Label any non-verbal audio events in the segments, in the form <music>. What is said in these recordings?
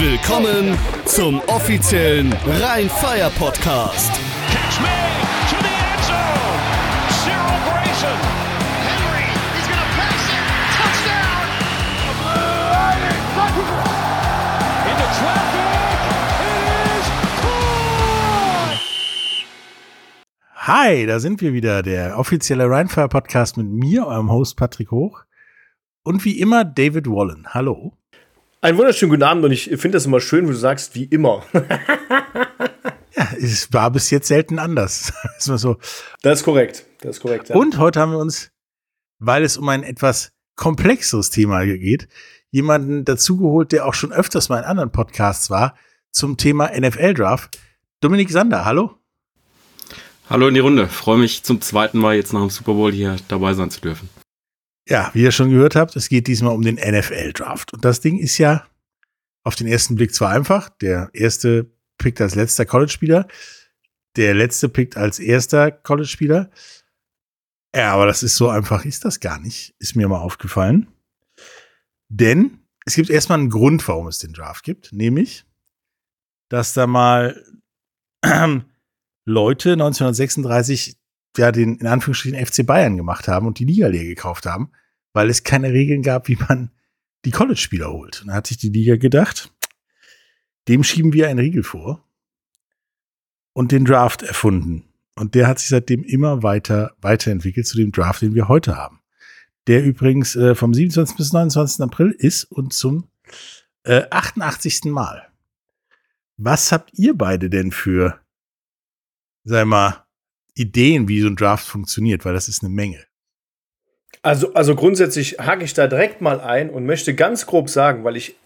Willkommen zum offiziellen Rhein-Fire Podcast. Catch me to the end zone. Cyril Grayson. Henry, he's to pass it. Touchdown. Into traffic. It is caught. Hi, da sind wir wieder, der offizielle Rheinfire Podcast mit mir, eurem Host Patrick Hoch. Und wie immer David Wallen. Hallo. Einen wunderschönen guten Abend und ich finde das immer schön, wo du sagst, wie immer. <laughs> Ja, es war bis jetzt selten anders. <laughs> Ist mal so. Das ist korrekt. Das ist korrekt. Ja. Und heute haben wir uns, weil es um ein etwas komplexeres Thema geht, jemanden dazugeholt, der auch schon öfters mal in anderen Podcasts war, zum Thema NFL Draft. Dominik Sander, hallo. Hallo in die Runde. Freue mich zum zweiten Mal jetzt nach dem Super Bowl hier dabei sein zu dürfen. Ja, wie ihr schon gehört habt, es geht diesmal um den NFL Draft. Und das Ding ist ja auf den ersten Blick zwar einfach. Der erste pickt als letzter College-Spieler. Der letzte pickt als erster College-Spieler. Ja, aber das ist so einfach, ist das gar nicht. Ist mir mal aufgefallen. Denn es gibt erstmal einen Grund, warum es den Draft gibt. Nämlich, dass da mal <clears throat> Leute 1936 ja den in Anführungsstrichen FC Bayern gemacht haben und die Liga leer gekauft haben, weil es keine Regeln gab, wie man die College-Spieler holt. Und da hat sich die Liga gedacht, dem schieben wir einen Riegel vor und den Draft erfunden. Und der hat sich seitdem immer weiter weiterentwickelt zu dem Draft, den wir heute haben. Der übrigens äh, vom 27. bis 29. April ist und zum äh, 88. Mal. Was habt ihr beide denn für, sag mal, Ideen, wie so ein Draft funktioniert? Weil das ist eine Menge. Also, also grundsätzlich hake ich da direkt mal ein und möchte ganz grob sagen, weil ich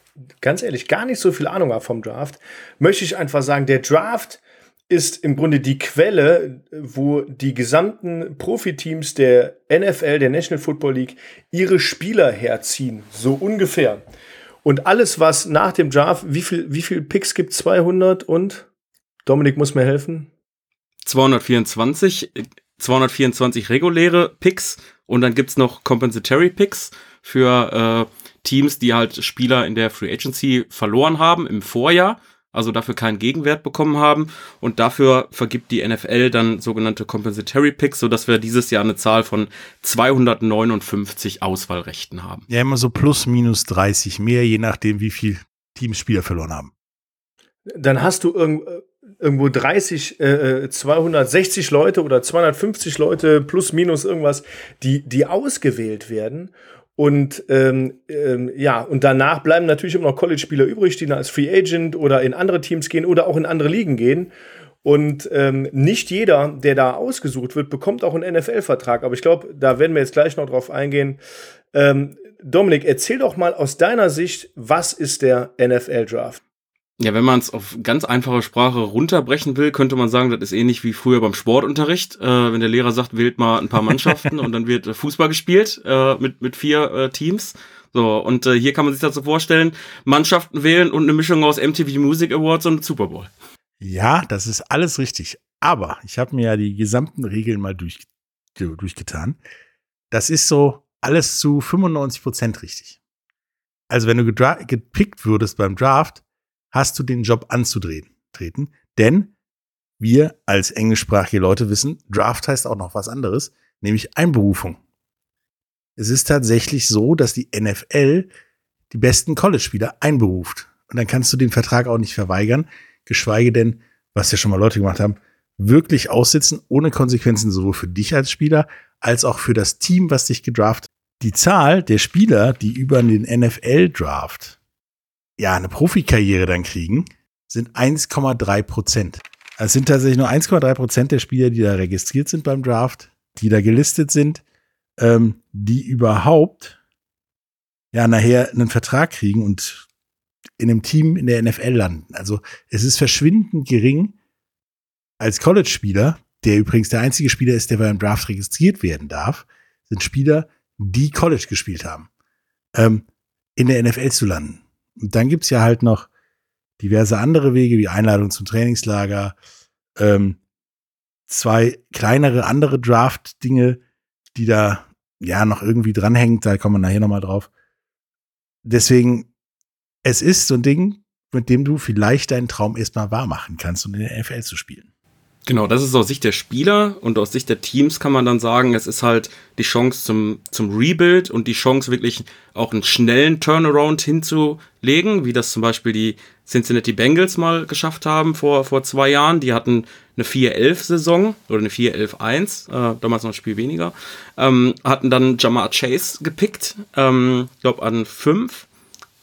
ganz ehrlich gar nicht so viel Ahnung habe vom Draft, möchte ich einfach sagen, der Draft ist im Grunde die Quelle, wo die gesamten Profiteams der NFL, der National Football League, ihre Spieler herziehen. So ungefähr. Und alles, was nach dem Draft, wie viel, wie viel Picks gibt 200 und? Dominik muss mir helfen. 224, 224 reguläre Picks und dann gibt's noch Compensatory Picks für äh, Teams, die halt Spieler in der Free Agency verloren haben im Vorjahr, also dafür keinen Gegenwert bekommen haben und dafür vergibt die NFL dann sogenannte Compensatory Picks, sodass wir dieses Jahr eine Zahl von 259 Auswahlrechten haben. Ja, immer so plus minus 30 mehr, je nachdem, wie viel Teams Spieler verloren haben. Dann hast du irgend, irgendwo 30, äh, 260 Leute oder 250 Leute plus minus irgendwas, die, die ausgewählt werden. Und ähm, ähm, ja, und danach bleiben natürlich immer noch College-Spieler übrig, die dann als Free Agent oder in andere Teams gehen oder auch in andere Ligen gehen. Und ähm, nicht jeder, der da ausgesucht wird, bekommt auch einen NFL-Vertrag. Aber ich glaube, da werden wir jetzt gleich noch drauf eingehen. Ähm, Dominik, erzähl doch mal aus deiner Sicht, was ist der NFL-Draft? Ja, wenn man es auf ganz einfache Sprache runterbrechen will, könnte man sagen, das ist ähnlich wie früher beim Sportunterricht. Äh, wenn der Lehrer sagt, wählt mal ein paar Mannschaften und dann wird äh, Fußball gespielt äh, mit, mit vier äh, Teams. So, und äh, hier kann man sich so vorstellen, Mannschaften wählen und eine Mischung aus MTV Music Awards und Super Bowl. Ja, das ist alles richtig. Aber ich habe mir ja die gesamten Regeln mal durch, durchgetan. Das ist so alles zu 95 Prozent richtig. Also wenn du gepickt würdest beim Draft, hast du den Job anzutreten. Denn wir als englischsprachige Leute wissen, Draft heißt auch noch was anderes, nämlich Einberufung. Es ist tatsächlich so, dass die NFL die besten College-Spieler einberuft. Und dann kannst du den Vertrag auch nicht verweigern, geschweige denn, was ja schon mal Leute gemacht haben, wirklich aussitzen, ohne Konsequenzen sowohl für dich als Spieler als auch für das Team, was dich gedraft. Die Zahl der Spieler, die über den NFL-Draft ja, eine Profikarriere dann kriegen, sind 1,3 Prozent. Es sind tatsächlich nur 1,3 Prozent der Spieler, die da registriert sind beim Draft, die da gelistet sind, ähm, die überhaupt ja nachher einen Vertrag kriegen und in einem Team in der NFL landen. Also es ist verschwindend gering als College-Spieler, der übrigens der einzige Spieler ist, der beim Draft registriert werden darf, sind Spieler, die College gespielt haben, ähm, in der NFL zu landen. Und dann gibt's ja halt noch diverse andere Wege, wie Einladung zum Trainingslager, ähm, zwei kleinere andere Draft-Dinge, die da ja noch irgendwie dranhängen, da kommen wir nachher nochmal drauf. Deswegen, es ist so ein Ding, mit dem du vielleicht deinen Traum erstmal wahr machen kannst, um in der NFL zu spielen. Genau, das ist aus Sicht der Spieler und aus Sicht der Teams kann man dann sagen, es ist halt die Chance zum, zum Rebuild und die Chance wirklich auch einen schnellen Turnaround hinzulegen, wie das zum Beispiel die Cincinnati Bengals mal geschafft haben vor, vor zwei Jahren. Die hatten eine 4-11-Saison oder eine 4-11-1, äh, damals noch ein Spiel weniger, ähm, hatten dann Jamar Chase gepickt, ähm, glaube an 5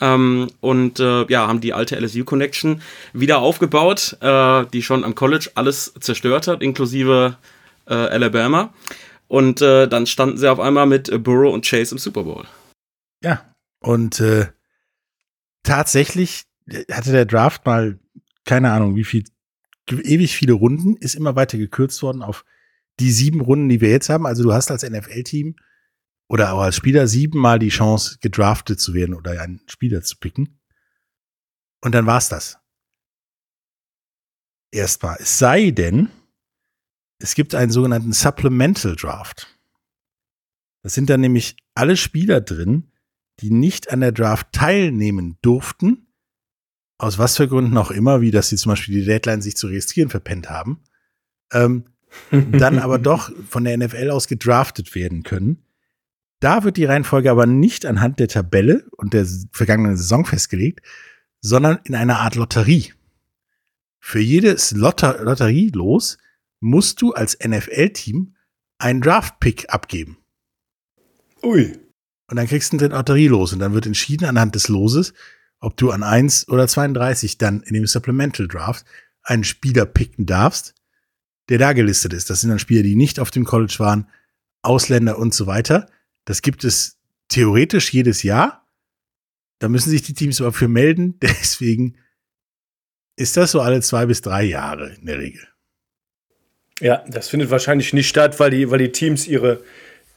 ähm, und äh, ja, haben die alte LSU-Connection wieder aufgebaut, äh, die schon am College alles zerstört hat, inklusive äh, Alabama. Und äh, dann standen sie auf einmal mit äh, Burrow und Chase im Super Bowl. Ja, und äh, tatsächlich hatte der Draft mal, keine Ahnung, wie viel, ewig viele Runden, ist immer weiter gekürzt worden auf die sieben Runden, die wir jetzt haben. Also du hast als NFL-Team oder auch als Spieler siebenmal die Chance, gedraftet zu werden oder einen Spieler zu picken. Und dann war's das. Erstmal. Es sei denn, es gibt einen sogenannten Supplemental Draft. Das sind dann nämlich alle Spieler drin, die nicht an der Draft teilnehmen durften, aus was für Gründen auch immer, wie dass sie zum Beispiel die Deadline sich zu registrieren verpennt haben, ähm, dann aber <laughs> doch von der NFL aus gedraftet werden können da wird die Reihenfolge aber nicht anhand der Tabelle und der vergangenen Saison festgelegt, sondern in einer Art Lotterie. Für jedes Lotter Lotterielos musst du als NFL-Team einen Draft-Pick abgeben. Ui. Und dann kriegst du den Lotterielos und dann wird entschieden anhand des Loses, ob du an 1 oder 32 dann in dem Supplemental Draft einen Spieler picken darfst, der da gelistet ist. Das sind dann Spieler, die nicht auf dem College waren, Ausländer und so weiter. Das gibt es theoretisch jedes Jahr. Da müssen sich die Teams aber für melden. <laughs> Deswegen ist das so alle zwei bis drei Jahre in der Regel. Ja, das findet wahrscheinlich nicht statt, weil die, weil die Teams ihre,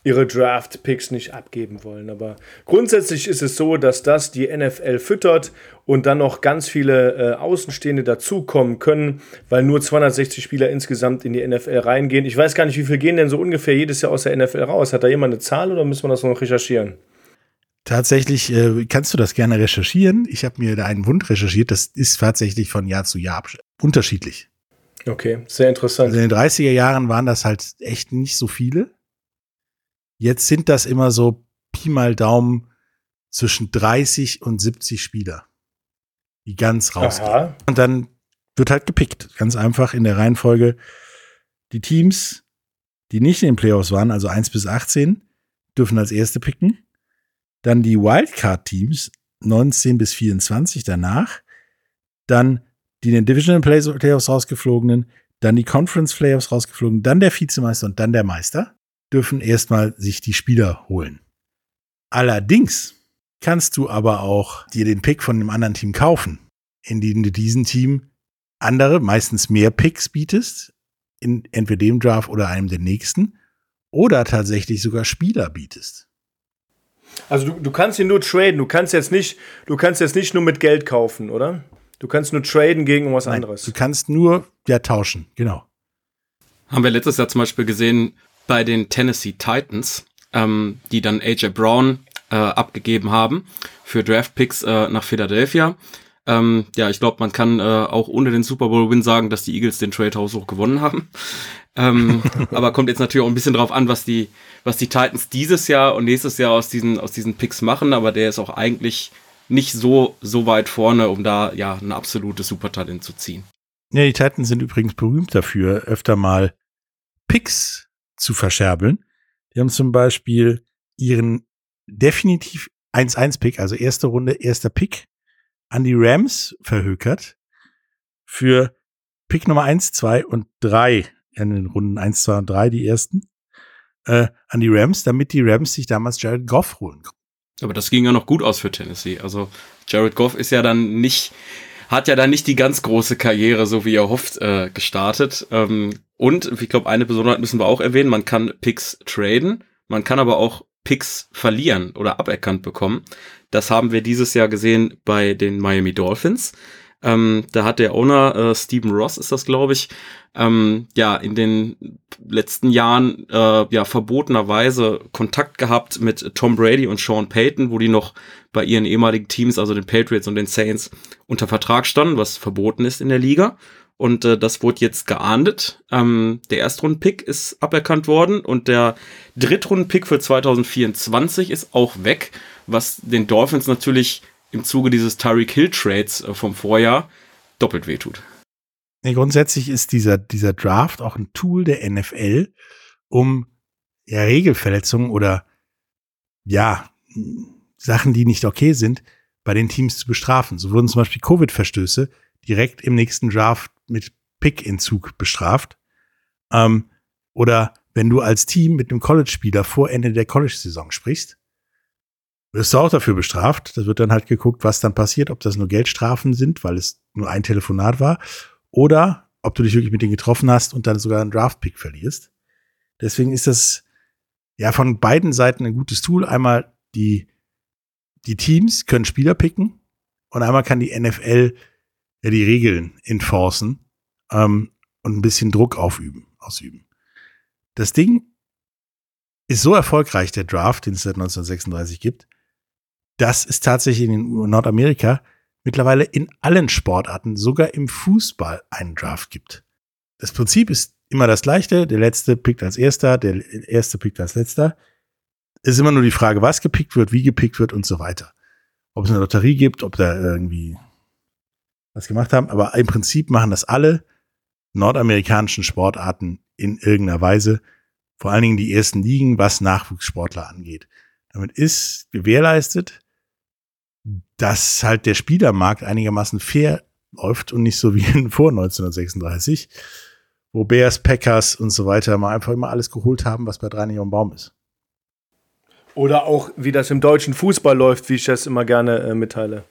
ihre Draft-Picks nicht abgeben wollen. Aber grundsätzlich ist es so, dass das die NFL füttert und dann noch ganz viele äh, Außenstehende dazukommen können, weil nur 260 Spieler insgesamt in die NFL reingehen. Ich weiß gar nicht, wie viel gehen denn so ungefähr jedes Jahr aus der NFL raus? Hat da jemand eine Zahl oder müssen wir das noch recherchieren? Tatsächlich äh, kannst du das gerne recherchieren. Ich habe mir da einen Wund recherchiert. Das ist tatsächlich von Jahr zu Jahr unterschiedlich. Okay, sehr interessant. Also in den 30er Jahren waren das halt echt nicht so viele. Jetzt sind das immer so Pi mal Daumen zwischen 30 und 70 Spieler, die ganz rausgehen. Aha. Und dann wird halt gepickt. Ganz einfach in der Reihenfolge. Die Teams, die nicht in den Playoffs waren, also 1 bis 18, dürfen als erste picken. Dann die Wildcard-Teams, 19 bis 24 danach. Dann die in den Divisional Playoffs rausgeflogenen, dann die Conference Playoffs rausgeflogen, dann der Vizemeister und dann der Meister dürfen erstmal sich die Spieler holen. Allerdings kannst du aber auch dir den Pick von einem anderen Team kaufen, indem du diesem Team andere, meistens mehr Picks bietest, in entweder dem Draft oder einem der nächsten, oder tatsächlich sogar Spieler bietest. Also du, du kannst ihn nur traden, du kannst jetzt nicht, du kannst jetzt nicht nur mit Geld kaufen, oder? Du kannst nur traden gegen was Nein, anderes. Du kannst nur ja tauschen, genau. Haben wir letztes Jahr zum Beispiel gesehen bei den Tennessee Titans, ähm, die dann AJ Brown äh, abgegeben haben für Draftpicks äh, nach Philadelphia. Ähm, ja, ich glaube, man kann äh, auch ohne den Super Bowl Win sagen, dass die Eagles den Trade House gewonnen haben. <laughs> ähm, aber kommt jetzt natürlich auch ein bisschen drauf an, was die, was die Titans dieses Jahr und nächstes Jahr aus diesen, aus diesen Picks machen. Aber der ist auch eigentlich nicht so, so weit vorne, um da ja ein absolutes Supertalent zu ziehen. Ja, die Titans sind übrigens berühmt dafür, öfter mal Picks zu verscherbeln. Die haben zum Beispiel ihren definitiv 1-1-Pick, also erste Runde, erster Pick, an die Rams verhökert für Pick Nummer 1, 2 und 3 in den Runden 1, 2 und 3, die ersten, äh, an die Rams, damit die Rams sich damals Jared Goff holen. Aber das ging ja noch gut aus für Tennessee. Also Jared Goff ist ja dann nicht, hat ja dann nicht die ganz große Karriere, so wie er hofft, äh, gestartet. Ähm, und ich glaube, eine Besonderheit müssen wir auch erwähnen, man kann Picks traden, man kann aber auch Picks verlieren oder aberkannt bekommen. Das haben wir dieses Jahr gesehen bei den Miami Dolphins. Ähm, da hat der Owner, äh, Stephen Ross ist das, glaube ich, ähm, ja, in den letzten Jahren äh, ja verbotenerweise Kontakt gehabt mit Tom Brady und Sean Payton, wo die noch bei ihren ehemaligen Teams, also den Patriots und den Saints, unter Vertrag standen, was verboten ist in der Liga. Und äh, das wurde jetzt geahndet. Ähm, der Erstrunden-Pick ist aberkannt worden und der Drittrunden-Pick für 2024 ist auch weg, was den Dolphins natürlich im Zuge dieses Tyreek Hill Trades äh, vom Vorjahr doppelt wehtut. Nee, grundsätzlich ist dieser, dieser Draft auch ein Tool der NFL, um ja, Regelverletzungen oder ja, Sachen, die nicht okay sind, bei den Teams zu bestrafen. So wurden zum Beispiel Covid-Verstöße direkt im nächsten Draft mit Pick-Entzug bestraft. Ähm, oder wenn du als Team mit einem College-Spieler vor Ende der College-Saison sprichst, wirst du auch dafür bestraft. Das wird dann halt geguckt, was dann passiert, ob das nur Geldstrafen sind, weil es nur ein Telefonat war, oder ob du dich wirklich mit denen getroffen hast und dann sogar einen Draft-Pick verlierst. Deswegen ist das ja von beiden Seiten ein gutes Tool. Einmal die, die Teams können Spieler picken und einmal kann die NFL ja die Regeln enforcen ähm, und ein bisschen Druck aufüben, ausüben. Das Ding ist so erfolgreich, der Draft, den es seit 1936 gibt, dass es tatsächlich in Nordamerika mittlerweile in allen Sportarten, sogar im Fußball, einen Draft gibt. Das Prinzip ist immer das gleiche. Der letzte pickt als erster, der erste pickt als letzter. Es ist immer nur die Frage, was gepickt wird, wie gepickt wird und so weiter. Ob es eine Lotterie gibt, ob da irgendwie was gemacht haben. Aber im Prinzip machen das alle nordamerikanischen Sportarten in irgendeiner Weise. Vor allen Dingen die ersten Ligen, was Nachwuchssportler angeht. Damit ist gewährleistet, dass halt der Spielermarkt einigermaßen fair läuft und nicht so wie <laughs> vor 1936, wo Bears, Packers und so weiter mal einfach immer alles geholt haben, was bei drei nicht am Baum ist. Oder auch, wie das im deutschen Fußball läuft, wie ich das immer gerne äh, mitteile.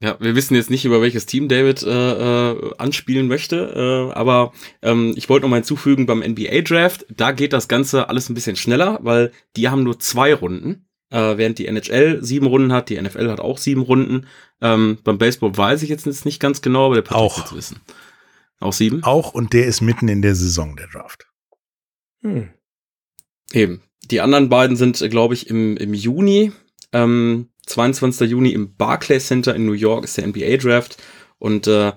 Ja, wir wissen jetzt nicht, über welches Team David äh, äh, anspielen möchte, äh, aber ähm, ich wollte noch mal hinzufügen, beim NBA-Draft, da geht das Ganze alles ein bisschen schneller, weil die haben nur zwei Runden äh, während die NHL sieben Runden hat, die NFL hat auch sieben Runden. Ähm, beim Baseball weiß ich jetzt nicht ganz genau, aber der Patrick auch jetzt wissen. Auch sieben? Auch und der ist mitten in der Saison, der Draft. Hm. Eben. Die anderen beiden sind, glaube ich, im, im Juni. Ähm, 22. Juni im Barclays Center in New York ist der NBA Draft und äh,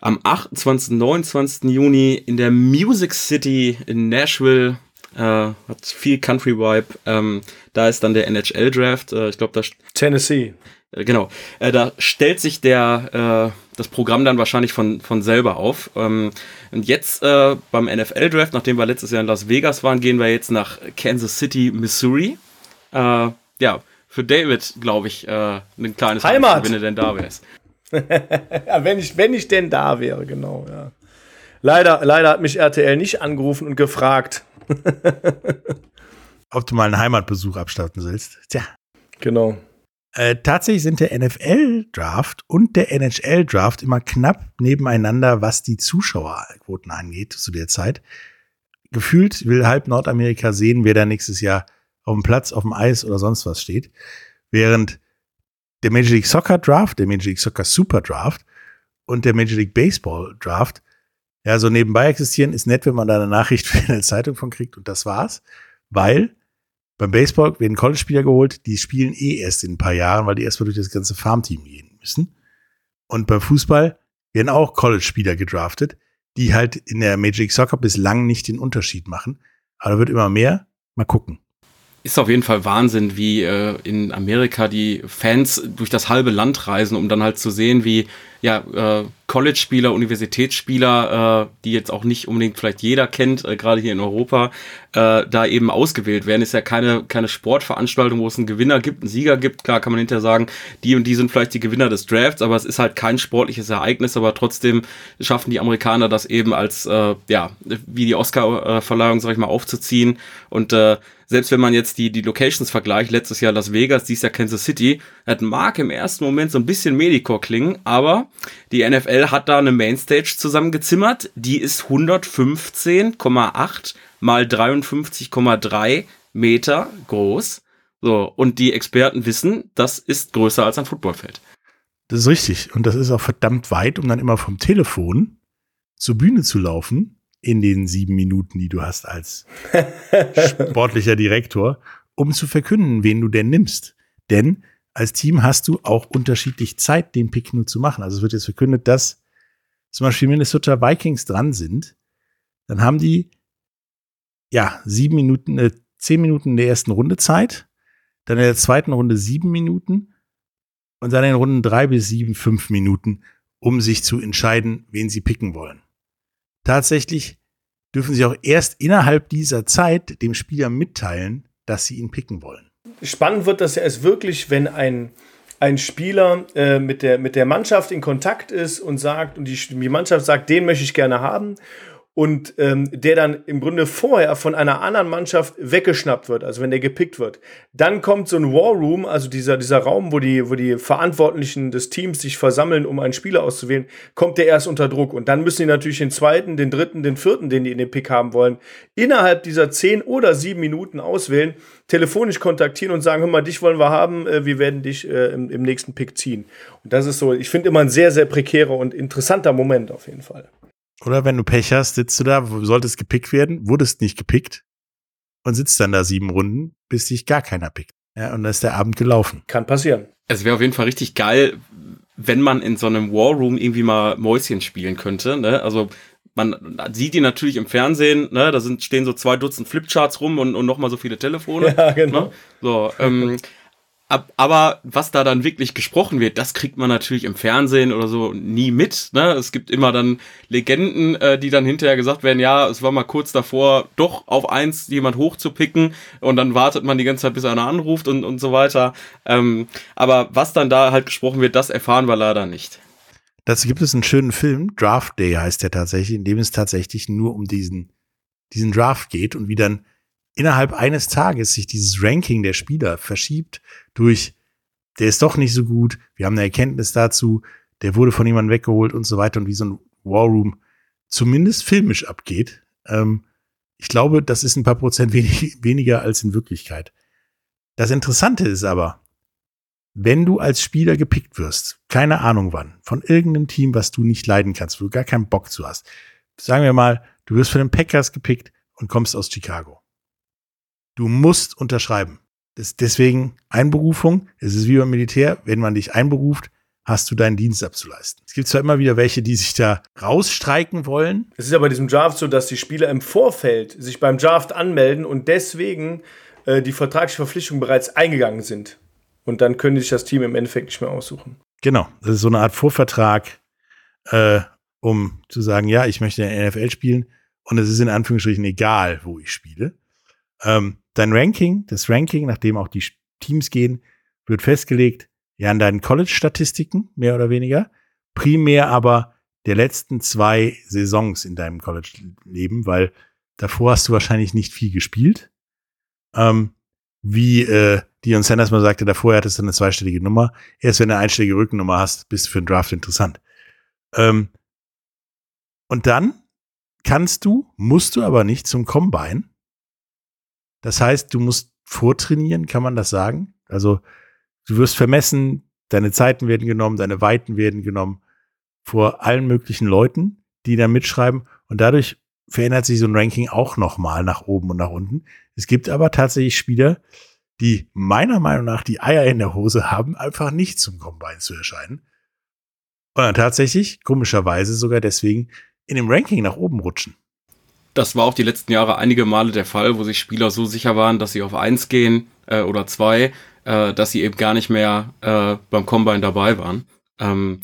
am 28. 29. Juni in der Music City in Nashville äh, hat viel Country Vibe. Ähm, da ist dann der NHL Draft. Äh, ich glaube, da Tennessee. Äh, genau. Äh, da stellt sich der äh, das Programm dann wahrscheinlich von von selber auf. Ähm, und jetzt äh, beim NFL Draft, nachdem wir letztes Jahr in Las Vegas waren, gehen wir jetzt nach Kansas City, Missouri. Ja, für David, glaube ich, ein kleines Heimat, wenn er denn da wäre. ja, <laughs> wenn ich wenn ich denn da wäre, genau. Ja. Leider, leider hat mich RTL nicht angerufen und gefragt, <laughs> Ob du mal einen Heimatbesuch abstatten willst. Tja. Genau. Äh, tatsächlich sind der NFL-Draft und der NHL-Draft immer knapp nebeneinander, was die Zuschauerquoten angeht zu der Zeit. Gefühlt will halb Nordamerika sehen, wer da nächstes Jahr auf dem Platz, auf dem Eis oder sonst was steht. Während der Major League Soccer Draft, der Major League Soccer Super Draft und der Major League Baseball Draft ja, so nebenbei existieren ist nett, wenn man da eine Nachricht für eine Zeitung von kriegt und das war's. Weil beim Baseball werden College-Spieler geholt, die spielen eh erst in ein paar Jahren, weil die erstmal durch das ganze Farmteam gehen müssen. Und beim Fußball werden auch College-Spieler gedraftet, die halt in der Major League Soccer bislang nicht den Unterschied machen. Aber da wird immer mehr. Mal gucken ist auf jeden Fall Wahnsinn, wie äh, in Amerika die Fans durch das halbe Land reisen, um dann halt zu sehen, wie ja äh, College-Spieler, Universitätsspieler, äh, die jetzt auch nicht unbedingt vielleicht jeder kennt, äh, gerade hier in Europa, äh, da eben ausgewählt werden. Ist ja keine keine Sportveranstaltung, wo es einen Gewinner gibt, einen Sieger gibt. Klar kann man hinterher sagen, die und die sind vielleicht die Gewinner des Drafts, aber es ist halt kein sportliches Ereignis. Aber trotzdem schaffen die Amerikaner das eben als äh, ja wie die Oscar-Verleihung, sag ich mal, aufzuziehen und äh, selbst wenn man jetzt die, die Locations vergleicht, letztes Jahr Las Vegas, dies Jahr Kansas City, das mag im ersten Moment so ein bisschen Medicore klingen, aber die NFL hat da eine Mainstage zusammengezimmert, die ist 115,8 mal 53,3 Meter groß. So, und die Experten wissen, das ist größer als ein Footballfeld. Das ist richtig. Und das ist auch verdammt weit, um dann immer vom Telefon zur Bühne zu laufen in den sieben Minuten, die du hast als <laughs> sportlicher Direktor, um zu verkünden, wen du denn nimmst. Denn als Team hast du auch unterschiedlich Zeit, den Pick nur zu machen. Also es wird jetzt verkündet, dass zum Beispiel Minnesota Vikings dran sind. Dann haben die ja sieben Minuten, äh, zehn Minuten in der ersten Runde Zeit, dann in der zweiten Runde sieben Minuten und dann in Runden drei bis sieben fünf Minuten, um sich zu entscheiden, wen sie picken wollen. Tatsächlich dürfen sie auch erst innerhalb dieser Zeit dem Spieler mitteilen, dass sie ihn picken wollen. Spannend wird das ja erst wirklich, wenn ein, ein Spieler äh, mit, der, mit der Mannschaft in Kontakt ist und sagt, und die, die Mannschaft sagt, den möchte ich gerne haben und ähm, der dann im Grunde vorher von einer anderen Mannschaft weggeschnappt wird, also wenn der gepickt wird. Dann kommt so ein War Room, also dieser, dieser Raum, wo die, wo die Verantwortlichen des Teams sich versammeln, um einen Spieler auszuwählen, kommt der erst unter Druck. Und dann müssen die natürlich den zweiten, den dritten, den vierten, den die in den Pick haben wollen, innerhalb dieser zehn oder sieben Minuten auswählen, telefonisch kontaktieren und sagen, hör mal, dich wollen wir haben, äh, wir werden dich äh, im, im nächsten Pick ziehen. Und das ist so, ich finde immer ein sehr, sehr prekärer und interessanter Moment auf jeden Fall. Oder wenn du Pech hast, sitzt du da, solltest gepickt werden, wurdest nicht gepickt und sitzt dann da sieben Runden, bis dich gar keiner pickt. Ja, und dann ist der Abend gelaufen. Kann passieren. Es wäre auf jeden Fall richtig geil, wenn man in so einem War Room irgendwie mal Mäuschen spielen könnte. Ne? Also man sieht die natürlich im Fernsehen, ne? da sind, stehen so zwei Dutzend Flipcharts rum und, und noch mal so viele Telefone. Ja, genau. Ne? So, ähm, <laughs> Ab, aber was da dann wirklich gesprochen wird, das kriegt man natürlich im Fernsehen oder so nie mit. Ne? Es gibt immer dann Legenden, äh, die dann hinterher gesagt werden, ja, es war mal kurz davor, doch auf eins jemand hochzupicken und dann wartet man die ganze Zeit, bis einer anruft und, und so weiter. Ähm, aber was dann da halt gesprochen wird, das erfahren wir leider nicht. Dazu gibt es einen schönen Film, Draft Day heißt der tatsächlich, in dem es tatsächlich nur um diesen, diesen Draft geht und wie dann innerhalb eines Tages sich dieses Ranking der Spieler verschiebt durch, der ist doch nicht so gut, wir haben eine Erkenntnis dazu, der wurde von jemandem weggeholt und so weiter und wie so ein War Room zumindest filmisch abgeht. Ähm, ich glaube, das ist ein paar Prozent wenig, <laughs> weniger als in Wirklichkeit. Das Interessante ist aber, wenn du als Spieler gepickt wirst, keine Ahnung wann, von irgendeinem Team, was du nicht leiden kannst, wo du gar keinen Bock zu hast. Sagen wir mal, du wirst von den Packers gepickt und kommst aus Chicago. Du musst unterschreiben. Das, deswegen Einberufung. Es ist wie beim Militär. Wenn man dich einberuft, hast du deinen Dienst abzuleisten. Es gibt zwar immer wieder welche, die sich da rausstreiken wollen. Es ist ja bei diesem Draft so, dass die Spieler im Vorfeld sich beim Draft anmelden und deswegen äh, die vertragliche Verpflichtung bereits eingegangen sind. Und dann können sich das Team im Endeffekt nicht mehr aussuchen. Genau. Das ist so eine Art Vorvertrag, äh, um zu sagen, ja, ich möchte in der NFL spielen und es ist in Anführungsstrichen egal, wo ich spiele. Ähm, dein Ranking, das Ranking, nachdem auch die Teams gehen, wird festgelegt, ja, an deinen College-Statistiken, mehr oder weniger. Primär aber der letzten zwei Saisons in deinem College-Leben, weil davor hast du wahrscheinlich nicht viel gespielt. Ähm, wie äh, Dion Sanders mal sagte, davor hattest du eine zweistellige Nummer. Erst wenn du eine einstellige Rückennummer hast, bist du für einen Draft interessant. Ähm, und dann kannst du, musst du aber nicht zum Combine, das heißt, du musst vortrainieren, kann man das sagen? Also du wirst vermessen, deine Zeiten werden genommen, deine Weiten werden genommen vor allen möglichen Leuten, die da mitschreiben und dadurch verändert sich so ein Ranking auch nochmal nach oben und nach unten. Es gibt aber tatsächlich Spieler, die meiner Meinung nach die Eier in der Hose haben, einfach nicht zum Combine zu erscheinen. Und dann tatsächlich, komischerweise sogar deswegen, in dem Ranking nach oben rutschen das war auch die letzten Jahre einige Male der Fall, wo sich Spieler so sicher waren, dass sie auf eins gehen äh, oder zwei, äh, dass sie eben gar nicht mehr äh, beim Combine dabei waren. Ähm,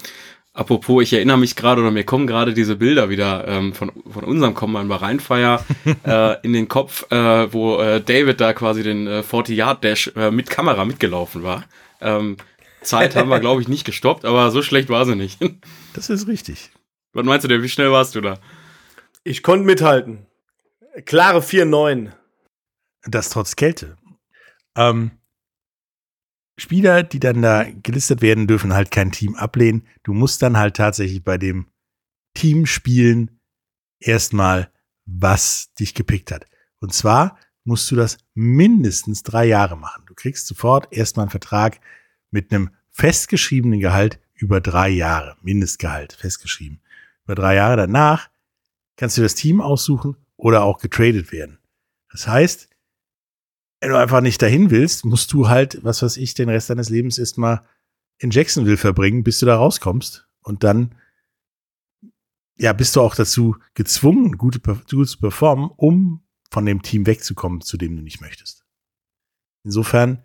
apropos, ich erinnere mich gerade oder mir kommen gerade diese Bilder wieder ähm, von, von unserem Combine bei Rheinfeier <laughs> äh, in den Kopf, äh, wo äh, David da quasi den äh, 40-Yard-Dash äh, mit Kamera mitgelaufen war. Ähm, Zeit haben wir, glaube ich, nicht gestoppt, aber so schlecht war sie nicht. Das ist richtig. Was meinst du denn, wie schnell warst du da? Ich konnte mithalten. Klare 4-9. Das trotz Kälte. Ähm, Spieler, die dann da gelistet werden, dürfen halt kein Team ablehnen. Du musst dann halt tatsächlich bei dem Team spielen, erstmal, was dich gepickt hat. Und zwar musst du das mindestens drei Jahre machen. Du kriegst sofort erstmal einen Vertrag mit einem festgeschriebenen Gehalt über drei Jahre, Mindestgehalt festgeschrieben. Über drei Jahre danach kannst du das Team aussuchen oder auch getradet werden. Das heißt, wenn du einfach nicht dahin willst, musst du halt, was weiß ich, den Rest deines Lebens erstmal in Jacksonville verbringen, bis du da rauskommst. Und dann, ja, bist du auch dazu gezwungen, gut zu performen, um von dem Team wegzukommen, zu dem du nicht möchtest. Insofern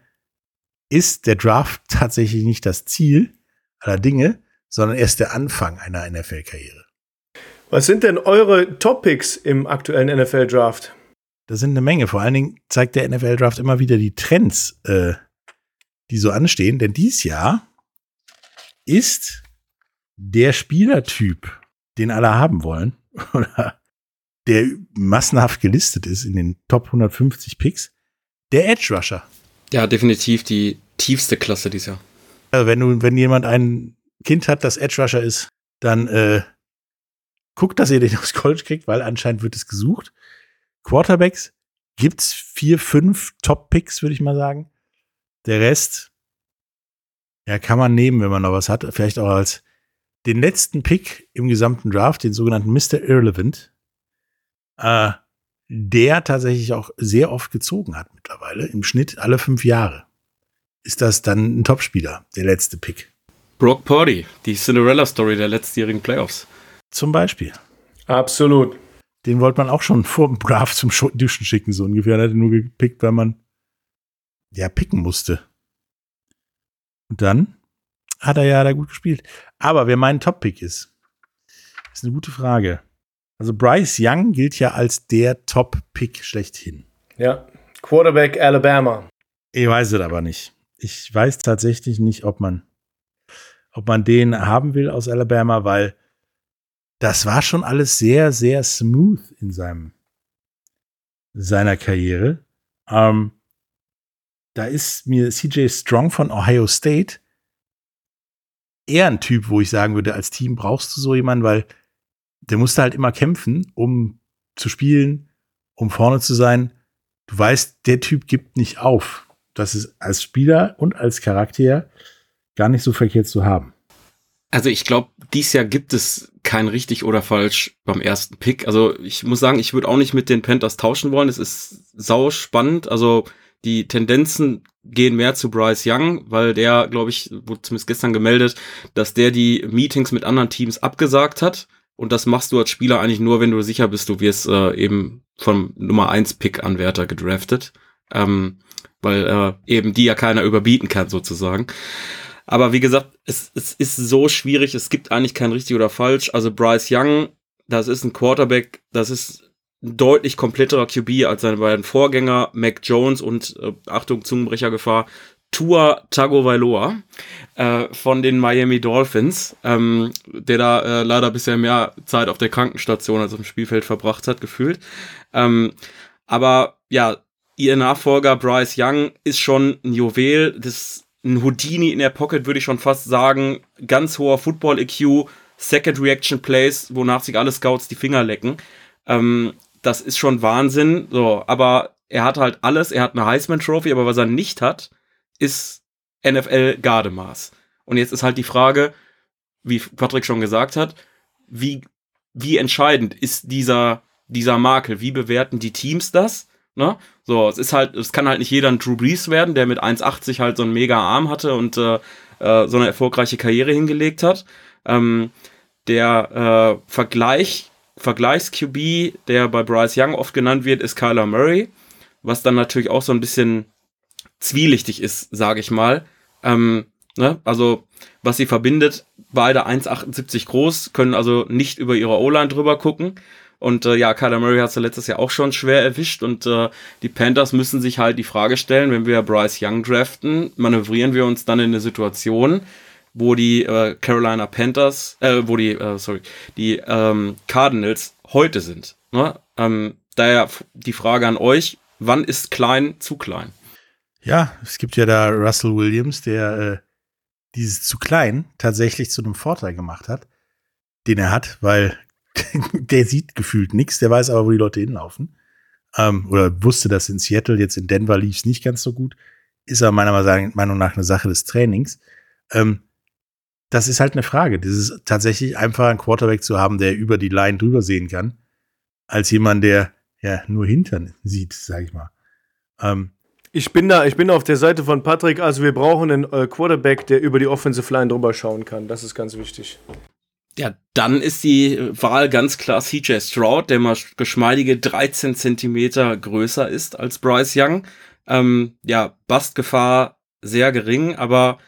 ist der Draft <laughs> tatsächlich nicht das Ziel aller Dinge, sondern erst der Anfang einer NFL-Karriere. Was sind denn eure Topics im aktuellen NFL-Draft? Da sind eine Menge. Vor allen Dingen zeigt der NFL-Draft immer wieder die Trends, äh, die so anstehen. Denn dieses Jahr ist der Spielertyp, den alle haben wollen, <laughs> oder der massenhaft gelistet ist in den Top 150 Picks, der Edge Rusher. Ja, definitiv die tiefste Klasse dieses Jahr. Also wenn du, wenn jemand ein Kind hat, das Edge Rusher ist, dann äh, guckt, dass ihr den <laughs> aufs College kriegt, weil anscheinend wird es gesucht. Quarterbacks gibt's vier, fünf Top-Picks, würde ich mal sagen. Der Rest, ja, kann man nehmen, wenn man noch was hat. Vielleicht auch als den letzten Pick im gesamten Draft, den sogenannten Mr. Irrelevant, äh, der tatsächlich auch sehr oft gezogen hat mittlerweile. Im Schnitt alle fünf Jahre. Ist das dann ein Topspieler, der letzte Pick? Brock Purdy, die Cinderella-Story der letztjährigen Playoffs. Zum Beispiel. Absolut. Den wollte man auch schon <laughs> vor dem Draft zum Duschen schicken, so ungefähr. Er hat nur gepickt, weil man ja picken musste. Und dann hat er ja da gut gespielt. Aber wer mein Top-Pick ist, ist eine gute Frage. Also Bryce Young gilt ja als der Top-Pick schlechthin. Ja. Quarterback Alabama. Ich weiß es aber nicht. Ich weiß tatsächlich nicht, ob man, ob man den haben will aus Alabama, weil das war schon alles sehr, sehr smooth in seinem, seiner Karriere. Ähm, da ist mir CJ Strong von Ohio State eher ein Typ, wo ich sagen würde, als Team brauchst du so jemanden, weil der musste halt immer kämpfen, um zu spielen, um vorne zu sein. Du weißt, der Typ gibt nicht auf. Das ist als Spieler und als Charakter gar nicht so verkehrt zu haben. Also ich glaube, dies Jahr gibt es kein richtig oder falsch beim ersten Pick. Also ich muss sagen, ich würde auch nicht mit den Panthers tauschen wollen. Es ist sau spannend. Also die Tendenzen gehen mehr zu Bryce Young, weil der, glaube ich, wurde zumindest gestern gemeldet, dass der die Meetings mit anderen Teams abgesagt hat. Und das machst du als Spieler eigentlich nur, wenn du sicher bist, du wirst äh, eben vom Nummer 1 Pick-Anwärter gedraftet. Ähm, weil äh, eben die ja keiner überbieten kann, sozusagen. Aber wie gesagt, es, es ist so schwierig, es gibt eigentlich kein richtig oder falsch. Also Bryce Young, das ist ein Quarterback, das ist ein deutlich kompletterer QB als seine beiden Vorgänger, Mac Jones und, äh, Achtung, Zungenbrechergefahr, Tua Tagovailoa äh, von den Miami Dolphins, ähm, der da äh, leider bisher mehr Zeit auf der Krankenstation als auf dem Spielfeld verbracht hat, gefühlt. Ähm, aber ja, ihr Nachfolger Bryce Young ist schon ein Juwel, das ein Houdini in der Pocket, würde ich schon fast sagen. Ganz hoher Football-EQ, Second Reaction Plays, wonach sich alle Scouts die Finger lecken. Ähm, das ist schon Wahnsinn. So, aber er hat halt alles. Er hat eine Heisman Trophy, aber was er nicht hat, ist NFL Gardemaß. Und jetzt ist halt die Frage, wie Patrick schon gesagt hat, wie, wie entscheidend ist dieser, dieser Makel? Wie bewerten die Teams das? Ne? So, es ist halt, es kann halt nicht jeder ein Drew Brees werden, der mit 1,80 halt so einen mega Arm hatte und äh, äh, so eine erfolgreiche Karriere hingelegt hat. Ähm, der äh, Vergleich, Vergleichs-QB, der bei Bryce Young oft genannt wird, ist Kyler Murray, was dann natürlich auch so ein bisschen zwielichtig ist, sage ich mal. Ähm, ne? Also, was sie verbindet, beide 1,78 groß, können also nicht über ihre O-Line drüber gucken. Und äh, ja, Kyler Murray hat es ja letztes Jahr auch schon schwer erwischt und äh, die Panthers müssen sich halt die Frage stellen, wenn wir Bryce Young draften, manövrieren wir uns dann in eine Situation, wo die äh, Carolina Panthers, äh, wo die, äh, sorry, die ähm, Cardinals heute sind. Ne? Ähm, daher die Frage an euch, wann ist klein zu klein? Ja, es gibt ja da Russell Williams, der äh, dieses zu klein tatsächlich zu einem Vorteil gemacht hat, den er hat, weil <laughs> der sieht gefühlt nichts, der weiß aber, wo die Leute hinlaufen. Ähm, oder wusste, dass in Seattle, jetzt in Denver lief es nicht ganz so gut. Ist aber meiner Meinung nach eine Sache des Trainings. Ähm, das ist halt eine Frage. Das ist tatsächlich einfach einen Quarterback zu haben, der über die Line drüber sehen kann, als jemand, der ja nur Hintern sieht, sag ich mal. Ähm, Ich bin da, ich bin auf der Seite von Patrick. Also wir brauchen einen äh, Quarterback, der über die Offensive Line drüber schauen kann. Das ist ganz wichtig. Ja, dann ist die Wahl ganz klar CJ Stroud, der mal geschmeidige 13 Zentimeter größer ist als Bryce Young. Ähm, ja, Bastgefahr sehr gering, aber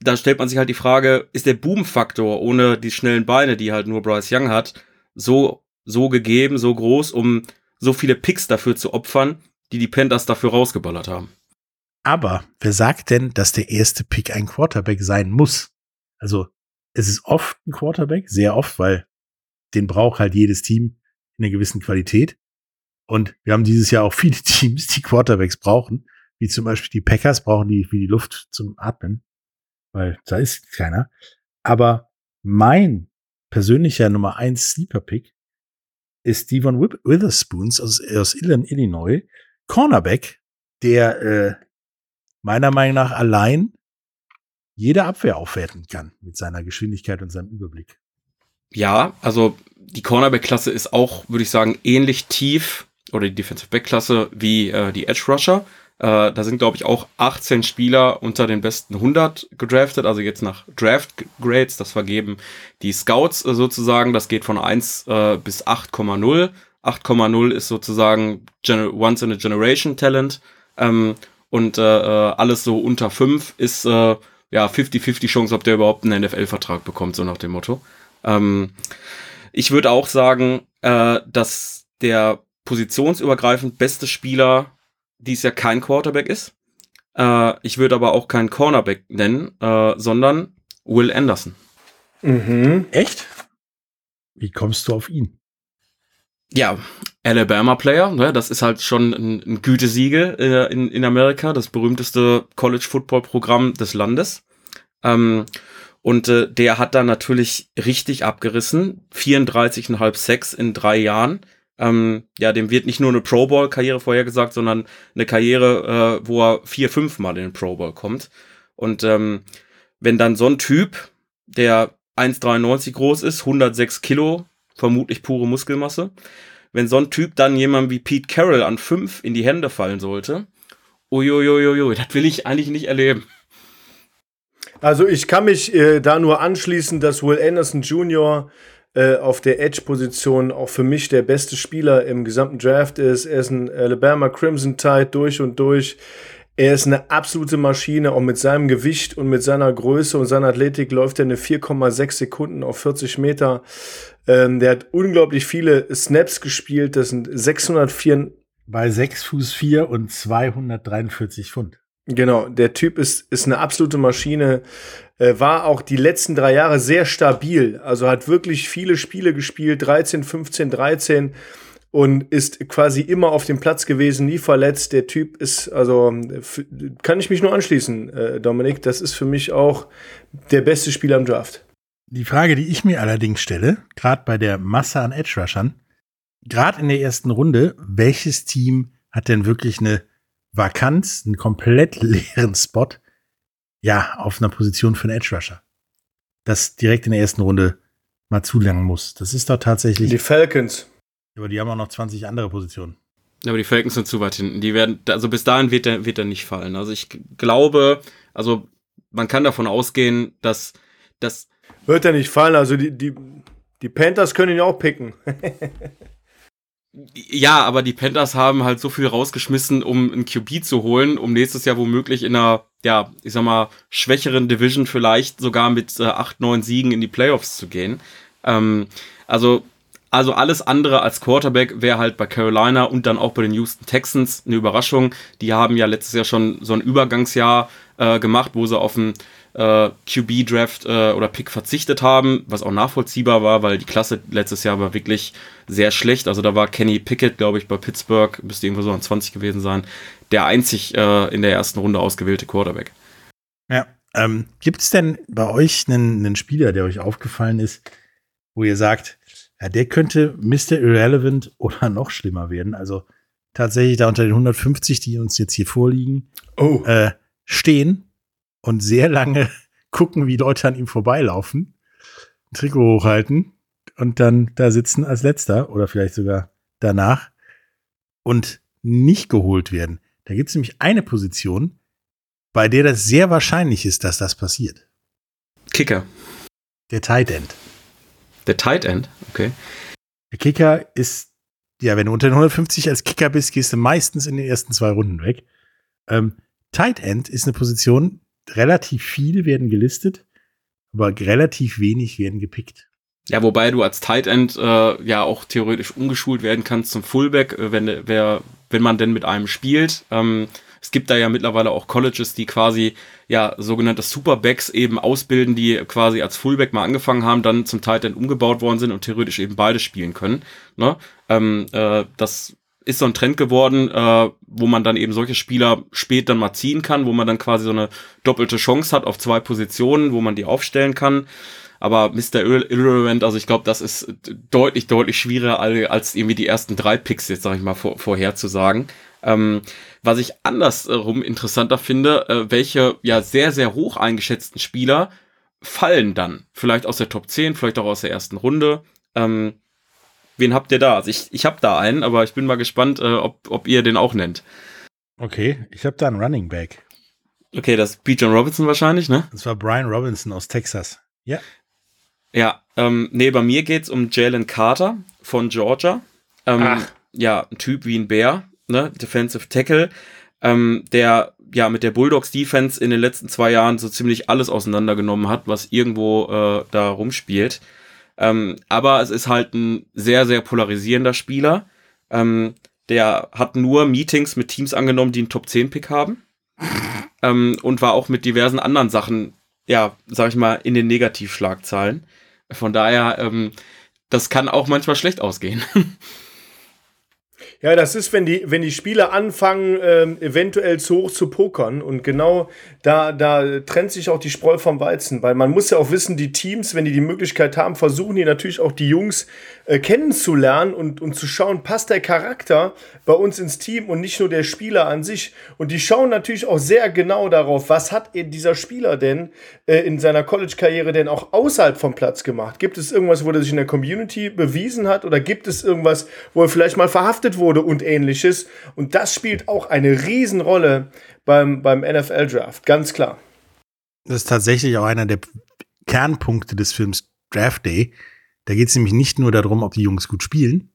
da stellt man sich halt die Frage, ist der Boom-Faktor ohne die schnellen Beine, die halt nur Bryce Young hat, so, so gegeben, so groß, um so viele Picks dafür zu opfern, die die Panthers dafür rausgeballert haben? aber wer sagt denn, dass der erste Pick ein Quarterback sein muss? Also, es ist oft ein Quarterback, sehr oft, weil den braucht halt jedes Team in einer gewissen Qualität. Und wir haben dieses Jahr auch viele <laughs> Teams, die Quarterbacks brauchen, wie zum Beispiel die Packers brauchen die wie die Luft zum Atmen, weil da ist keiner. Aber mein persönlicher Nummer eins Sleeper Pick ist Devon Witherspoons aus, aus Illi- Illinois, Cornerback, der äh, meiner Meinung nach allein jede Abwehr aufwerten kann mit seiner Geschwindigkeit und seinem Überblick. Ja, also die Cornerback-Klasse ist auch, würde ich sagen, ähnlich tief oder die Defensive Back-Klasse wie äh, die Edge Rusher. Äh, da sind, glaube ich, auch 18 Spieler unter den besten 100 gedraftet, also jetzt nach Draft Grades, das vergeben die Scouts äh, sozusagen. Das geht von 1 äh, bis 8,0. 8,0 ist sozusagen Gener Once in a Generation Talent. Ähm, und äh, äh, alles so unter 5 ist ja 50-50 Chance, ob der überhaupt einen NFL-Vertrag bekommt, so nach dem Motto. Ähm, ich würde auch sagen, äh, dass der positionsübergreifend beste Spieler dies Jahr kein Quarterback ist. Äh, ich würde aber auch keinen Cornerback nennen, äh, sondern Will Anderson. Mhm. Echt? Wie kommst du auf ihn? Ja, Alabama-Player, ne, das ist halt schon ein, ein Gütesiegel äh, in, in Amerika, das berühmteste College-Football-Programm des Landes. Ähm, und äh, der hat da natürlich richtig abgerissen. 34,5 Sex in drei Jahren. Ähm, ja, dem wird nicht nur eine Pro Bowl-Karriere vorhergesagt, sondern eine Karriere, äh, wo er vier, fünf Mal in den Pro Bowl kommt. Und ähm, wenn dann so ein Typ, der 1,93 groß ist, 106 Kilo, vermutlich pure Muskelmasse, wenn so ein Typ dann jemand wie Pete Carroll an fünf in die Hände fallen sollte, uiuiuiui, das will ich eigentlich nicht erleben. Also ich kann mich äh, da nur anschließen, dass Will Anderson Jr. Äh, auf der Edge-Position auch für mich der beste Spieler im gesamten Draft ist. Er ist ein Alabama Crimson Tide durch und durch. Er ist eine absolute Maschine, auch mit seinem Gewicht und mit seiner Größe und seiner Athletik läuft er eine 4,6 Sekunden auf 40 Meter. Ähm, der hat unglaublich viele Snaps gespielt. Das sind 604, Bei 6 Fuß 4 und 243 Pfund. Genau, der Typ ist, ist eine absolute Maschine. Äh, war auch die letzten drei Jahre sehr stabil. Also hat wirklich viele Spiele gespielt, 13, 15, 13 und ist quasi immer auf dem Platz gewesen, nie verletzt. Der Typ ist, also kann ich mich nur anschließen, äh, Dominik. Das ist für mich auch der beste Spieler im Draft. Die Frage, die ich mir allerdings stelle, gerade bei der Masse an Edge Rushern, gerade in der ersten Runde, welches Team hat denn wirklich eine Vakanz, einen komplett <laughs> leeren Spot, ja, auf einer Position für einen Edge Rusher? Das direkt in der ersten Runde mal zulangen muss. Das ist doch tatsächlich, Die Falcons. Aber die haben auch noch 20 andere Positionen. Aber die Falcons sind zu weit hinten. Die werden, also bis dahin wird der, wird er nicht fallen. Also ich glaube, also man kann davon ausgehen, dass, dass Wird er nicht fallen. Also die, die, die Panthers können ihn auch picken. <laughs> Ja, aber die Panthers haben halt so viel rausgeschmissen, um einen QB zu holen, um nächstes Jahr womöglich in einer, ja, ich sag mal, schwächeren Division vielleicht sogar mit äh, 8, 9 Siegen in die Playoffs zu gehen. Ähm, also, also alles andere als Quarterback wäre halt bei Carolina und dann auch bei den Houston Texans eine Überraschung. Die haben ja letztes Jahr schon so ein Übergangsjahr äh, gemacht, wo sie auf einen äh, QB-Draft äh, oder Pick verzichtet haben, was auch nachvollziehbar war, weil die Klasse letztes Jahr war wirklich sehr schlecht. Also da war Kenny Pickett, glaube ich, bei Pittsburgh, müsste irgendwo so an 20 gewesen sein, der einzig äh, in der ersten Runde ausgewählte Quarterback. Ja. Ähm, Gibt es denn bei euch einen, einen Spieler, der euch aufgefallen ist, wo ihr sagt, ja, der könnte Mr. Irrelevant <laughs> oder noch schlimmer werden? Also tatsächlich da unter den 150, die uns jetzt hier vorliegen, Oh. äh, stehen und sehr lange <laughs> gucken, wie Leute an ihm vorbeilaufen, ein Trikot hochhalten und dann da sitzen als letzter oder vielleicht sogar danach und nicht geholt werden. Da gibt es nämlich eine Position, bei der das sehr wahrscheinlich ist, dass das passiert. Kicker. Der Tight End. Der Tight End, okay. Der Kicker ist, ja, wenn du unter den 150 als Kicker bist, gehst du meistens in den ersten zwei Runden weg. Ähm, Tight End ist eine Position, relativ viele werden gelistet, aber relativ wenig werden gepickt. Ja, wobei du als Tight End äh, ja auch theoretisch umgeschult werden kannst zum Fullback, äh, wenn, wer, wenn man denn mit einem spielt. Ähm, es gibt da ja mittlerweile auch Colleges, die quasi ja sogenannte Superbacks eben ausbilden, die quasi als Fullback mal angefangen haben, dann zum Tight End umgebaut worden sind und theoretisch eben beide spielen können. Ne? Ähm, äh, das ist so ein Trend geworden, äh, wo man dann eben solche Spieler spät dann mal ziehen kann, wo man dann quasi so eine doppelte Chance hat auf zwei Positionen, wo man die aufstellen kann. Aber Mr. Irrelevant, also ich glaube, das ist deutlich, deutlich schwieriger als irgendwie die ersten drei Picks jetzt, sag ich mal, vor, vorherzusagen. Ähm, was ich andersrum interessanter finde, äh, welche ja sehr, sehr hoch eingeschätzten Spieler fallen dann. Vielleicht aus der Top 10, vielleicht auch aus der ersten Runde. Ähm, Wen habt ihr da? Also ich, ich habe da einen, aber ich bin mal gespannt, äh, ob, ob ihr den auch nennt. Okay, ich habe da einen Running Back. Okay, das ist Pete John Robinson wahrscheinlich, ne? Das war Brian Robinson aus Texas. Ja. Ja, ähm, nee, bei mir geht's um Jalen Carter von Georgia. Ähm, Ach. Ja, ein Typ wie ein Bär, ne? Defensive Tackle, ähm, der ja mit der Bulldogs Defense in den letzten zwei Jahren so ziemlich alles auseinandergenommen hat, was irgendwo äh, da rumspielt. Ähm, aber es ist halt ein sehr, sehr polarisierender Spieler. Ähm, der hat nur Meetings mit Teams angenommen, die einen Top-10-Pick haben. <laughs> ähm, und war auch mit diversen anderen Sachen, ja, sag ich mal, in den Negativschlagzahlen. Von daher, ähm, das kann auch manchmal schlecht ausgehen. <laughs> Ja, das ist, wenn die, wenn die Spieler anfangen, ähm, eventuell zu hoch zu pokern. Und genau da, da trennt sich auch die Spreu vom Weizen. Weil man muss ja auch wissen, die Teams, wenn die die Möglichkeit haben, versuchen die natürlich auch die Jungs äh, kennenzulernen und, und zu schauen, passt der Charakter bei uns ins Team und nicht nur der Spieler an sich. Und die schauen natürlich auch sehr genau darauf, was hat dieser Spieler denn äh, in seiner College-Karriere denn auch außerhalb vom Platz gemacht? Gibt es irgendwas, wo er sich in der Community bewiesen hat? Oder gibt es irgendwas, wo er vielleicht mal verhaftet wurde? und ähnliches. Und das spielt auch eine Riesenrolle beim, beim NFL-Draft, ganz klar. Das ist tatsächlich auch einer der Kernpunkte des Films Draft Day. Da geht es nämlich nicht nur darum, ob die Jungs gut spielen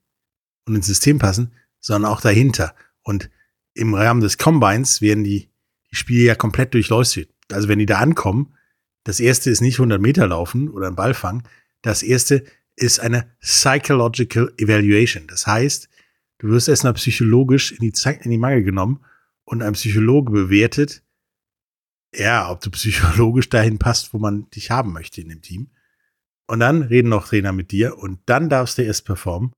und ins System passen, sondern auch dahinter. Und im Rahmen des Combines werden die, die Spiele ja komplett durchleuchtet. Also wenn die da ankommen, das erste ist nicht 100 Meter laufen oder ein Ball fangen. Das erste ist eine Psychological Evaluation. Das heißt, Du wirst erstmal psychologisch in die, in die Mangel genommen und ein Psychologe bewertet, ja, ob du psychologisch dahin passt, wo man dich haben möchte in dem Team. Und dann reden noch Trainer mit dir und dann darfst du erst performen.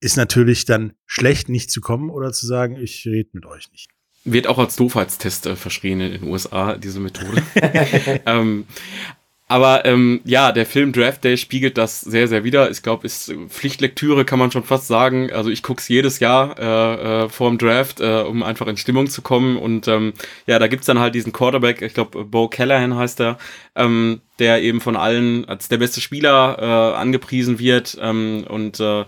Ist natürlich dann schlecht, nicht zu kommen oder zu sagen, ich rede mit euch nicht. Wird auch als Doofheitstest äh, verschrien in den USA, diese Methode. <laughs> ähm, aber ähm, ja, der Film Draft Day spiegelt das sehr, sehr wieder. Ich glaube, ist Pflichtlektüre, kann man schon fast sagen. Also ich guck's jedes Jahr äh, äh, vor dem Draft, äh, um einfach in Stimmung zu kommen. Und ähm, ja, da gibt's dann halt diesen Quarterback, ich glaube, Bo Callahan heißt er, ähm, der eben von allen als der beste Spieler äh, angepriesen wird. Ähm, und äh,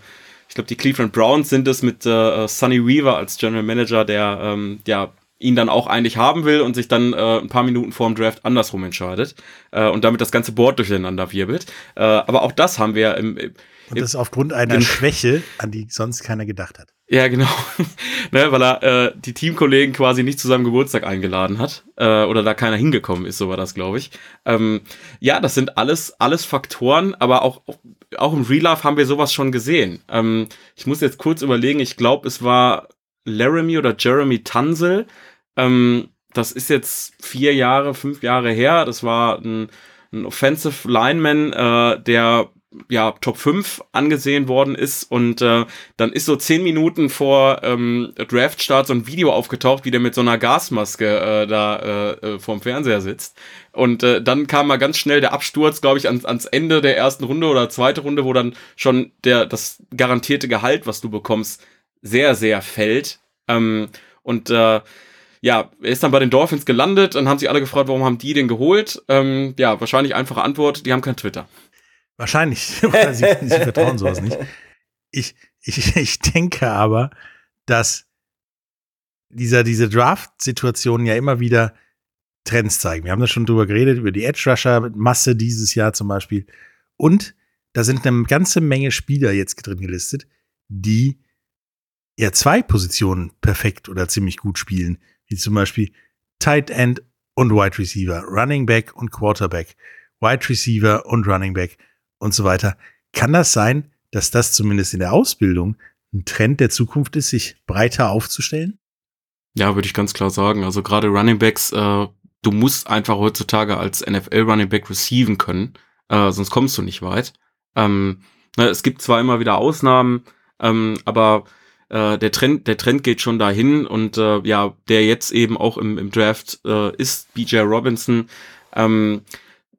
ich glaube, die Cleveland Browns sind es mit äh, Sonny Weaver als General Manager, der ähm, ja ihn dann auch eigentlich haben will und sich dann äh, ein paar Minuten vor dem Draft andersrum entscheidet äh, und damit das ganze Board durcheinander wirbelt. Äh, aber auch das haben wir im, im und das aufgrund einer Schwäche, an die sonst keiner gedacht hat. Ja, genau. <laughs> ne, weil er äh, die Teamkollegen quasi nicht zu seinem Geburtstag eingeladen hat. Äh, oder da keiner hingekommen ist, so war das, glaube ich. Ähm, ja, das sind alles, alles Faktoren, aber auch, auch im Real Life haben wir sowas schon gesehen. Ähm, ich muss jetzt kurz überlegen, ich glaube, es war Laramie oder Jeremy Tansel, ähm, das ist jetzt vier Jahre, fünf Jahre her. Das war ein, ein Offensive Lineman, äh, der ja Top 5 angesehen worden ist und äh, dann ist so zehn Minuten vor ähm, Draftstart so ein Video aufgetaucht, wie der mit so einer Gasmaske äh, da äh, äh vorm Fernseher sitzt und äh, dann kam mal ganz schnell der Absturz, glaube ich, ans, ans Ende der ersten Runde oder zweite Runde, wo dann schon der das garantierte Gehalt, was du bekommst, sehr sehr fällt ähm, und äh, ja, er ist dann bei den Dolphins gelandet, dann haben sich alle gefragt, warum haben die den geholt? Ähm, ja, wahrscheinlich einfache Antwort, die haben kein Twitter. Wahrscheinlich. <laughs> Sie, sie vertrauen sowas nicht. Ich, ich, <laughs> ich denke aber, dass dieser, diese Draft-Situationen ja immer wieder Trends zeigen. Wir haben da schon drüber geredet, über die Edge-Rusher-Masse dieses Jahr zum Beispiel. Und da sind eine ganze Menge Spieler jetzt drin gelistet, die ja zwei Positionen perfekt oder ziemlich gut spielen, wie zum Beispiel Tight End und Wide Receiver, Running Back und Quarterback, Wide Receiver und Running Back und so weiter. Kann das sein, dass das zumindest in der Ausbildung ein Trend der Zukunft ist, sich breiter aufzustellen? Ja, würde ich ganz klar sagen. Also gerade Running Backs, äh, du musst einfach heutzutage als NFL Running Back receiven können, äh, sonst kommst du nicht weit. Ähm, ne, es gibt zwar immer wieder Ausnahmen, ähm, aber äh, der Trend, der Trend geht schon dahin und äh, ja, der jetzt eben auch im, im Draft äh, ist BJ Robinson. Ähm,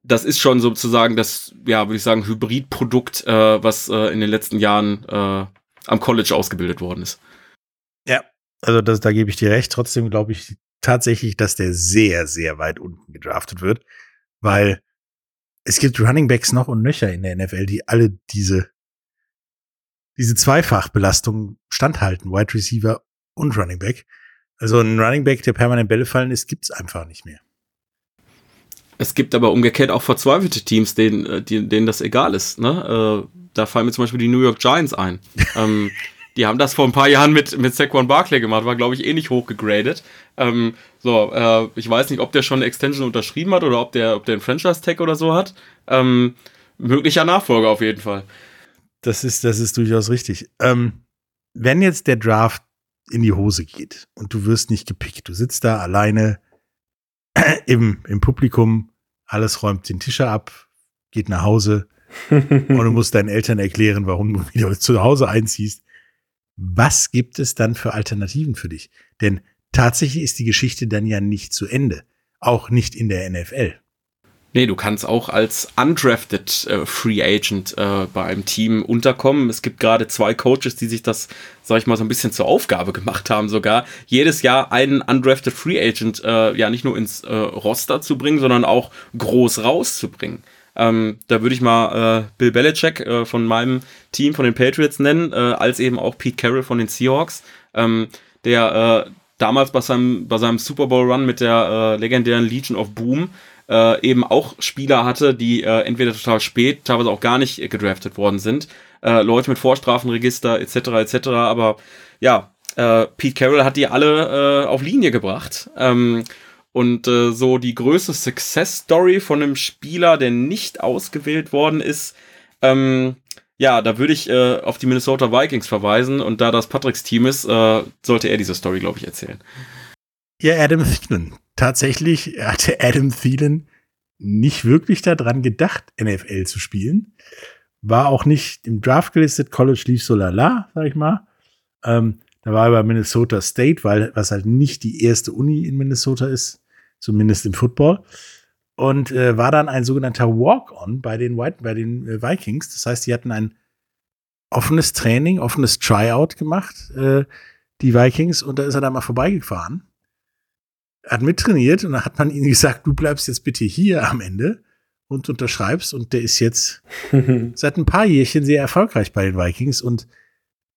das ist schon sozusagen das, ja, würde ich sagen, Hybridprodukt, äh, was äh, in den letzten Jahren äh, am College ausgebildet worden ist. Ja, also das, da gebe ich dir recht. Trotzdem glaube ich tatsächlich, dass der sehr, sehr weit unten gedraftet wird, weil es gibt Running Backs noch und nöcher in der NFL, die alle diese diese Zweifachbelastung standhalten, Wide Receiver und Running Back. Also ein Running Back, der permanent Bälle fallen ist, gibt's einfach nicht mehr. Es gibt aber umgekehrt auch verzweifelte Teams, denen, äh, denen das egal ist. Ne? Äh, da fallen mir zum Beispiel die New York Giants ein. <laughs> ähm, die haben das vor ein paar Jahren mit, mit Saquon Barkley gemacht, war, glaube ich, eh nicht hochgegradet. Ähm, so, äh, ich weiß nicht, ob der schon eine Extension unterschrieben hat oder ob der, ob der einen Franchise-Tag oder so hat. Ähm, möglicher Nachfolger auf jeden Fall. Das ist, das ist durchaus richtig. Ähm, wenn jetzt der Draft in die Hose geht und du wirst nicht gepickt, du sitzt da alleine <clears throat> im, im Publikum, alles räumt den Tischer ab, geht nach Hause und du musst deinen Eltern erklären, warum du wieder zu Hause einziehst. Was gibt es dann für Alternativen für dich? Denn tatsächlich ist die Geschichte dann ja nicht zu Ende. Auch nicht in der NFL. Nee, du kannst auch als undrafted äh, Free Agent äh, bei einem Team unterkommen. Es gibt gerade zwei Coaches, die sich das, sag ich mal, so ein bisschen zur Aufgabe gemacht haben, sogar jedes Jahr einen undrafted Free Agent äh, ja nicht nur ins äh, Roster zu bringen, sondern auch groß rauszubringen. Ähm, da würde ich mal äh, Bill Belichick äh, von meinem Team, von den Patriots nennen, äh, als eben auch Pete Carroll von den Seahawks, ähm, der äh, damals bei seinem, bei seinem Super Bowl Run mit der äh, legendären Legion of Boom äh, eben auch Spieler hatte, die äh, entweder total spät, teilweise auch gar nicht äh, gedraftet worden sind. Äh, Leute mit Vorstrafenregister etc. etc. Aber ja, äh, Pete Carroll hat die alle äh, auf Linie gebracht. Ähm, und äh, so die größte Success Story von einem Spieler, der nicht ausgewählt worden ist, ähm, ja, da würde ich äh, auf die Minnesota Vikings verweisen und da das Patricks Team ist, äh, sollte er diese Story, glaube ich, erzählen. Ja, Adam Thielen tatsächlich hatte Adam Thielen nicht wirklich daran gedacht, NFL zu spielen. War auch nicht im Draft gelistet. College lief so lala, sag ich mal. Ähm, da war er bei Minnesota State, weil was halt nicht die erste Uni in Minnesota ist, zumindest im Football. Und äh, war dann ein sogenannter Walk-on bei den, White, bei den äh, Vikings. Das heißt, die hatten ein offenes Training, offenes Tryout gemacht, äh, die Vikings, und da ist er dann mal vorbeigefahren hat mittrainiert und dann hat man ihm gesagt, du bleibst jetzt bitte hier am Ende und unterschreibst und der ist jetzt <laughs> seit ein paar Jährchen sehr erfolgreich bei den Vikings und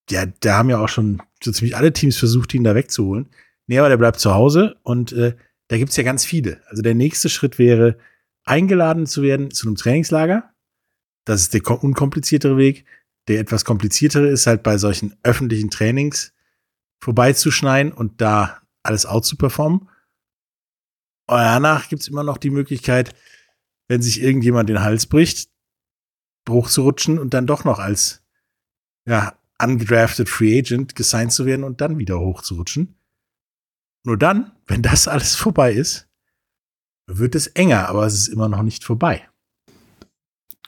ja, da haben ja auch schon so ziemlich alle Teams versucht, ihn da wegzuholen. Nee, aber der bleibt zu Hause und äh, da gibt's ja ganz viele. Also der nächste Schritt wäre, eingeladen zu werden zu einem Trainingslager. Das ist der unkompliziertere Weg. Der etwas kompliziertere ist halt bei solchen öffentlichen Trainings vorbeizuschneiden und da alles out zu performen. Danach gibt es immer noch die Möglichkeit, wenn sich irgendjemand den Hals bricht, Bruch zu rutschen und dann doch noch als ja, ungedrafted Free Agent gesigned zu werden und dann wieder hochzurutschen. Nur dann, wenn das alles vorbei ist, wird es enger, aber es ist immer noch nicht vorbei.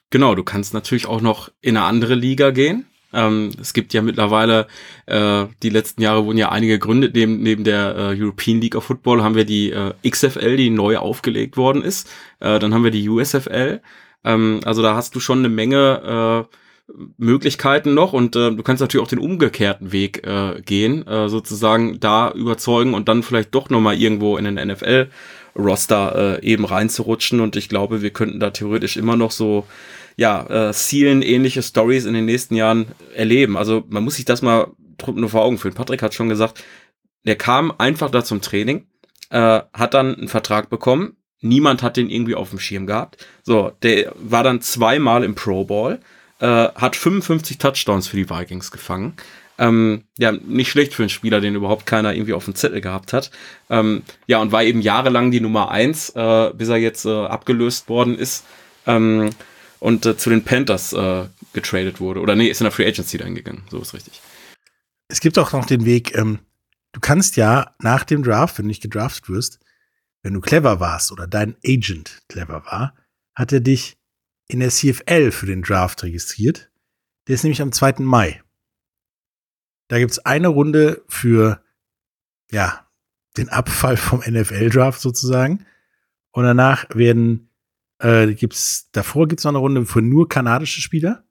Genau, du kannst natürlich auch noch in eine andere Liga gehen. Ähm, es gibt ja mittlerweile, äh, die letzten Jahre wurden ja einige gegründet, neben, neben der äh, European League of Football haben wir die äh, XFL, die neu aufgelegt worden ist. Äh, dann haben wir die USFL. Ähm, also da hast du schon eine Menge äh, Möglichkeiten noch und äh, du kannst natürlich auch den umgekehrten Weg äh, gehen, äh, sozusagen da überzeugen und dann vielleicht doch nochmal irgendwo in den NFL-Roster äh, eben reinzurutschen und ich glaube, wir könnten da theoretisch immer noch so ja, äh, Zielen ähnliche Stories in den nächsten Jahren erleben. Also man muss sich das mal nur vor Augen führen. Patrick hat schon gesagt, der kam einfach da zum Training, äh, hat dann einen Vertrag bekommen. Niemand hat den irgendwie auf dem Schirm gehabt. So, der war dann zweimal im Pro Bowl, äh, hat 55 Touchdowns für die Vikings gefangen. Ähm, ja, nicht schlecht für einen Spieler, den überhaupt keiner irgendwie auf dem Zettel gehabt hat. Ähm, ja, und war eben jahrelang die Nummer eins, äh, bis er jetzt äh, abgelöst worden ist. Ähm, und äh, zu den Panthers äh, getradet wurde. Oder nee, ist in der Free Agency dann gegangen. So ist richtig. Es gibt auch noch den Weg, ähm, du kannst ja nach dem Draft, wenn du nicht gedraftet wirst, wenn du clever warst oder dein Agent clever war, hat er dich in der CFL für den Draft registriert. Der ist nämlich am 2. Mai. Da gibt's eine Runde für, ja, den Abfall vom NFL-Draft sozusagen. Und danach werden äh, gibt's, davor gibt's noch eine Runde für nur kanadische Spieler.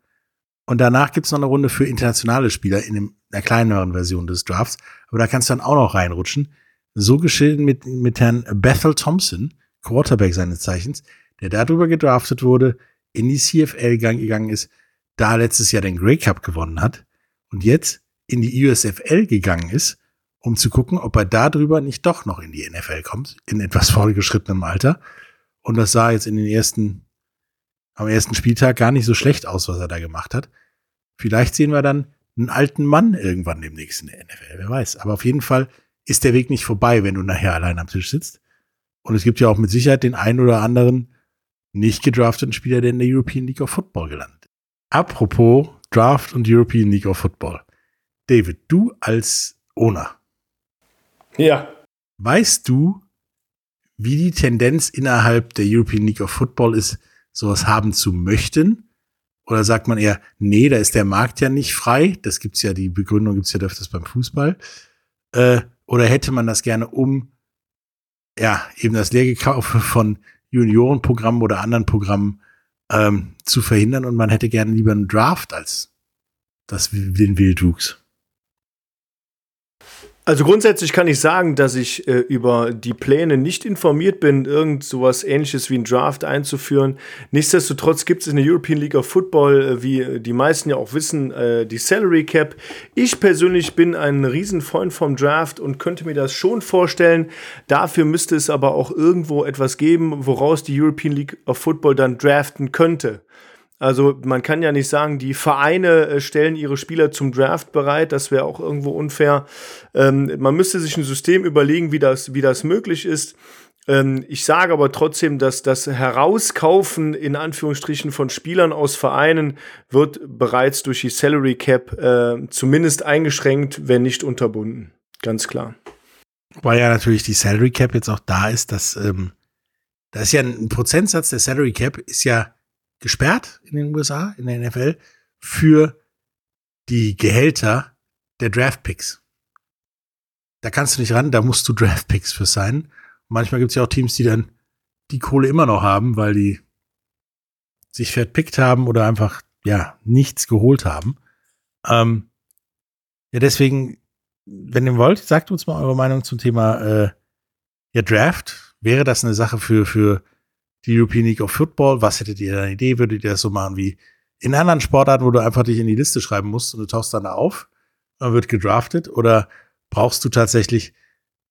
Und danach gibt's noch eine Runde für internationale Spieler in dem, einer kleineren Version des Drafts. Aber da kannst du dann auch noch reinrutschen. So geschehen mit, mit Herrn Bethel Thompson, Quarterback seines Zeichens, der darüber gedraftet wurde, in die CFL gegangen ist, da letztes Jahr den Grey Cup gewonnen hat und jetzt in die USFL gegangen ist, um zu gucken, ob er darüber nicht doch noch in die NFL kommt, in etwas <laughs> vorgeschrittenem Alter. Und das sah jetzt in den ersten, am ersten Spieltag gar nicht so schlecht aus, was er da gemacht hat. Vielleicht sehen wir dann einen alten Mann irgendwann demnächst in der NFL, wer weiß. Aber auf jeden Fall ist der Weg nicht vorbei, wenn du nachher allein am Tisch sitzt. Und es gibt ja auch mit Sicherheit den einen oder anderen nicht gedrafteten Spieler, der in der European League of Football gelandet. Apropos Draft und European League of Football. David, du als Owner. Ja. Weißt du, wie die Tendenz innerhalb der European League of Football ist, sowas haben zu möchten? Oder sagt man eher, nee, da ist der Markt ja nicht frei. Das gibt's ja, die Begründung gibt's ja öfters beim Fußball. Äh, oder hätte man das gerne um, ja, eben das Leergekaufe von Juniorenprogrammen oder anderen Programmen ähm, zu verhindern und man hätte gerne lieber einen Draft als das, den Wildwuchs. Also grundsätzlich kann ich sagen, dass ich äh, über die Pläne nicht informiert bin, irgend sowas ähnliches wie ein Draft einzuführen. Nichtsdestotrotz gibt es in der European League of Football, äh, wie die meisten ja auch wissen, äh, die Salary Cap. Ich persönlich bin ein Riesenfreund vom Draft und könnte mir das schon vorstellen. Dafür müsste es aber auch irgendwo etwas geben, woraus die European League of Football dann draften könnte. Also man kann ja nicht sagen, die Vereine äh, stellen ihre Spieler zum Draft bereit. Das wäre auch irgendwo unfair. Ähm, man müsste sich ein System überlegen, wie das, wie das möglich ist. Ähm, ich sage aber trotzdem, dass das Herauskaufen in Anführungsstrichen von Spielern aus Vereinen wird bereits durch die Salary Cap äh, zumindest eingeschränkt, wenn nicht unterbunden. Ganz klar. Weil ja natürlich die Salary Cap jetzt auch da ist, dass ähm, da ist ja ein Prozentsatz der Salary Cap ist ja gesperrt in den USA, in der NFL, für die Gehälter der Draftpicks. Da kannst du nicht ran, da musst du Draftpicks für sein. Manchmal gibt es ja auch Teams, die dann die Kohle immer noch haben, weil die sich verpickt haben oder einfach, ja, nichts geholt haben. Ähm, ja, deswegen, wenn ihr wollt, sagt uns mal eure Meinung zum Thema äh, ja, Draft. Wäre das eine Sache für, für die European League of Football. Was hättet ihr da eine Idee? Würdet ihr das so machen wie in anderen Sportarten, wo du einfach dich in die Liste schreiben musst und du tauchst dann da auf, dann wird gedraftet? Oder brauchst du tatsächlich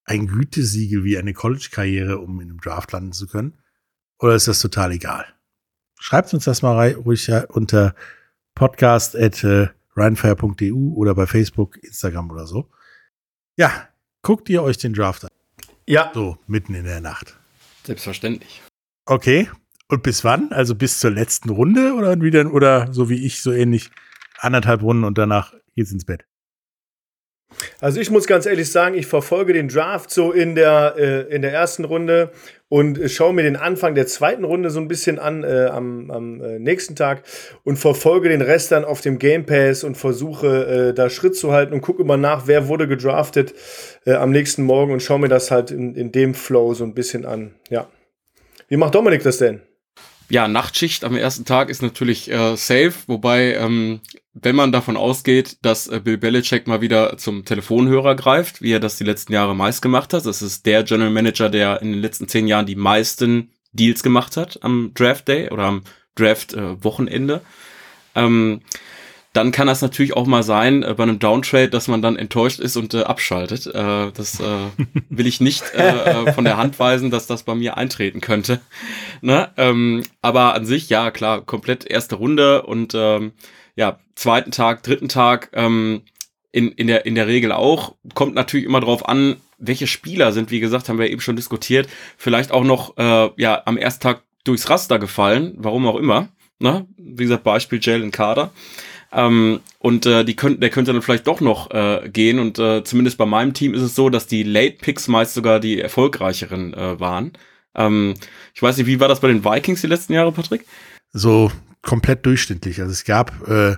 ein Gütesiegel wie eine College-Karriere, um in einem Draft landen zu können? Oder ist das total egal? Schreibt uns das mal ruhig unter podcast at äh, oder bei Facebook, Instagram oder so. Ja, guckt ihr euch den Draft an? Ja. So, mitten in der Nacht. Selbstverständlich. Okay. Und bis wann? Also bis zur letzten Runde oder wieder oder so wie ich so ähnlich anderthalb Runden und danach geht's ins Bett? Also ich muss ganz ehrlich sagen, ich verfolge den Draft so in der, äh, in der ersten Runde und schaue mir den Anfang der zweiten Runde so ein bisschen an äh, am, am äh, nächsten Tag und verfolge den Rest dann auf dem Game Pass und versuche äh, da Schritt zu halten und gucke immer nach, wer wurde gedraftet äh, am nächsten Morgen und schaue mir das halt in, in dem Flow so ein bisschen an. Ja. Wie macht Dominik das denn? ja, Nachtschicht am ersten Tag ist natürlich äh, safe, wobei, ähm, wenn man davon ausgeht, dass äh, Bill Belichick mal wieder zum Telefonhörer greift, wie er das die letzten Jahre meist gemacht hat, das ist der General Manager, der in den letzten zehn Jahren die meisten Deals gemacht hat am Draft Day oder am Draft-Wochenende. Äh, ähm, dann kann das natürlich auch mal sein äh, bei einem Downtrade, dass man dann enttäuscht ist und äh, abschaltet. Äh, das äh, <laughs> will ich nicht äh, äh, von der Hand weisen, dass das bei mir eintreten könnte. <laughs> Ne? Ähm, aber an sich, ja, klar, komplett erste Runde und ähm, ja, zweiten Tag, dritten Tag ähm, in, in, der, in der Regel auch. Kommt natürlich immer drauf an, welche Spieler sind, wie gesagt, haben wir eben schon diskutiert, vielleicht auch noch äh, ja am ersten Tag durchs Raster gefallen, warum auch immer. Ne? Wie gesagt, Beispiel Jalen Carter. Ähm, und äh, die könnten, der könnte dann vielleicht doch noch äh, gehen. Und äh, zumindest bei meinem Team ist es so, dass die Late Picks meist sogar die erfolgreicheren äh, waren. Ähm, ich weiß nicht, wie war das bei den Vikings die letzten Jahre, Patrick? So komplett durchschnittlich. Also es gab äh,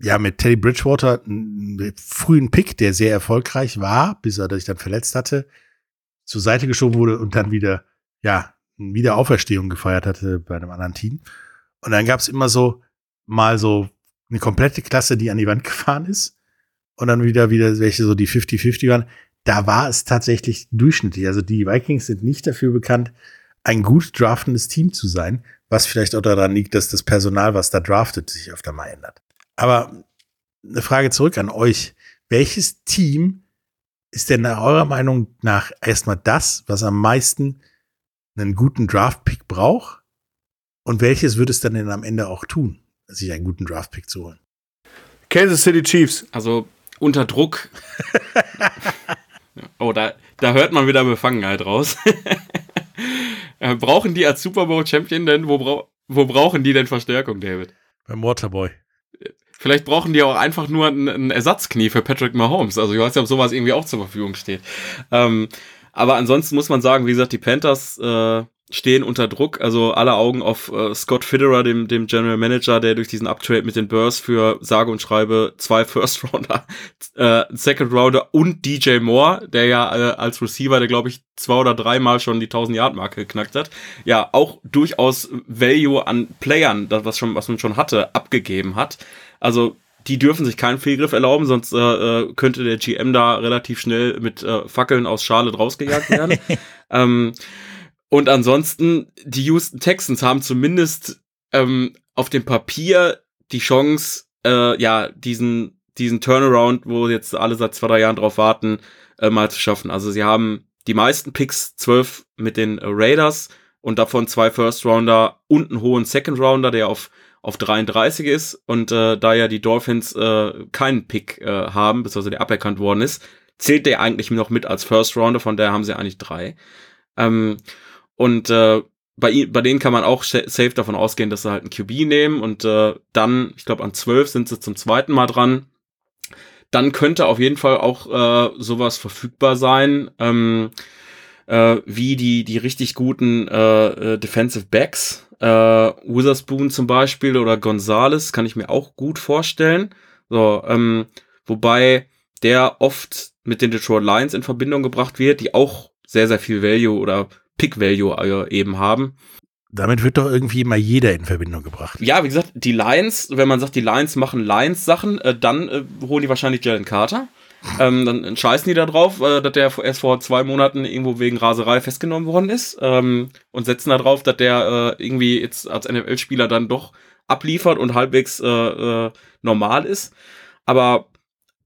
ja mit Teddy Bridgewater einen frühen Pick, der sehr erfolgreich war, bis er sich dann verletzt hatte, zur Seite geschoben wurde und dann wieder, ja, wieder Auferstehung gefeiert hatte bei einem anderen Team. Und dann gab es immer so mal so eine komplette Klasse, die an die Wand gefahren ist. Und dann wieder, wieder welche so die 50-50 waren. Da war es tatsächlich durchschnittlich. Also die Vikings sind nicht dafür bekannt, ein gut draftendes Team zu sein, was vielleicht auch daran liegt, dass das Personal, was da draftet, sich öfter mal ändert. Aber eine Frage zurück an euch. Welches Team ist denn nach eurer Meinung nach erstmal das, was am meisten einen guten Draft-Pick braucht? Und welches wird es dann denn am Ende auch tun? Sich einen guten Draft-Pick zu holen. Kansas City Chiefs. Also unter Druck. <laughs> oh, da, da hört man wieder Befangenheit raus. <laughs> Äh, brauchen die als Super Bowl Champion denn, wo, bra wo brauchen die denn Verstärkung, David? Beim Waterboy. Vielleicht brauchen die auch einfach nur ein, ein Ersatzknie für Patrick Mahomes. Also ich weiß ja, ob sowas irgendwie auch zur Verfügung steht. Ähm, aber ansonsten muss man sagen, wie gesagt, die Panthers äh, stehen unter Druck. Also alle Augen auf äh, Scott Fitterer, dem, dem General Manager, der durch diesen Uptrade mit den Bears für sage und schreibe zwei <laughs> First Rounder, äh, Second Rounder und DJ Moore, der ja äh, als Receiver, der glaube ich zwei oder dreimal schon die 1000 Yard Marke geknackt hat, ja auch durchaus Value an Playern, das was schon was man schon hatte, abgegeben hat. Also die dürfen sich keinen Fehlgriff erlauben, sonst äh, äh könnte der GM da relativ schnell mit äh, Fackeln aus Charlotte rausgejagt werden. <laughs> ähm, und ansonsten, die Houston Texans haben zumindest ähm, auf dem Papier die Chance, äh, ja, diesen, diesen Turnaround, wo jetzt alle seit zwei, drei Jahren drauf warten, äh, mal zu schaffen. Also sie haben die meisten Picks, zwölf mit den Raiders und davon zwei First Rounder und einen hohen Second Rounder, der auf auf 33 ist und äh, da ja die Dolphins äh, keinen Pick äh, haben, beziehungsweise der aberkannt worden ist, zählt der eigentlich noch mit als First Rounder, von der haben sie eigentlich drei. Ähm, und äh, bei, bei denen kann man auch safe davon ausgehen, dass sie halt einen QB nehmen und äh, dann, ich glaube, an 12 sind sie zum zweiten Mal dran. Dann könnte auf jeden Fall auch äh, sowas verfügbar sein, ähm, äh, wie die, die richtig guten äh, äh, Defensive Backs. Äh, Witherspoon zum Beispiel oder Gonzales kann ich mir auch gut vorstellen. So, ähm, wobei der oft mit den Detroit Lions in Verbindung gebracht wird, die auch sehr, sehr viel Value oder Pick-Value äh, eben haben. Damit wird doch irgendwie immer jeder in Verbindung gebracht. Ja, wie gesagt, die Lions, wenn man sagt, die Lions machen Lions-Sachen, äh, dann äh, holen die wahrscheinlich Jalen Carter. Ähm, dann scheißen die da drauf, äh, dass der erst vor zwei Monaten irgendwo wegen Raserei festgenommen worden ist ähm, und setzen da drauf, dass der äh, irgendwie jetzt als NFL-Spieler dann doch abliefert und halbwegs äh, äh, normal ist. Aber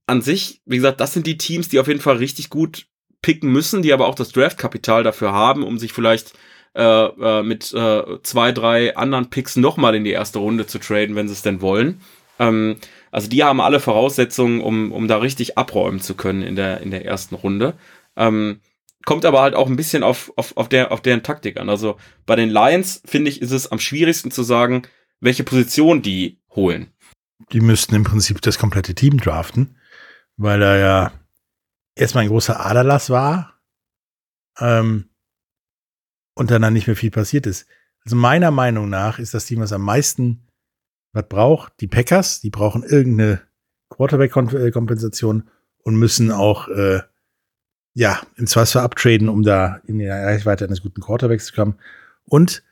an sich, wie gesagt, das sind die Teams, die auf jeden Fall richtig gut picken müssen, die aber auch das Draftkapital dafür haben, um sich vielleicht äh, äh, mit äh, zwei, drei anderen Picks nochmal in die erste Runde zu traden, wenn sie es denn wollen. Ähm, also die haben alle Voraussetzungen, um, um da richtig abräumen zu können in der, in der ersten Runde. Ähm, kommt aber halt auch ein bisschen auf, auf, auf, der, auf deren Taktik an. Also bei den Lions, finde ich, ist es am schwierigsten zu sagen, welche Position die holen. Die müssten im Prinzip das komplette Team draften, weil da ja erstmal ein großer Aderlass war ähm, und dann, dann nicht mehr viel passiert ist. Also meiner Meinung nach ist das Team, was am meisten was braucht, die Packers, die brauchen irgendeine Quarterback-Kompensation und müssen auch äh, ja im Zweifelsfall abtraden, um da in die Reichweite eines guten Quarterbacks zu kommen. Und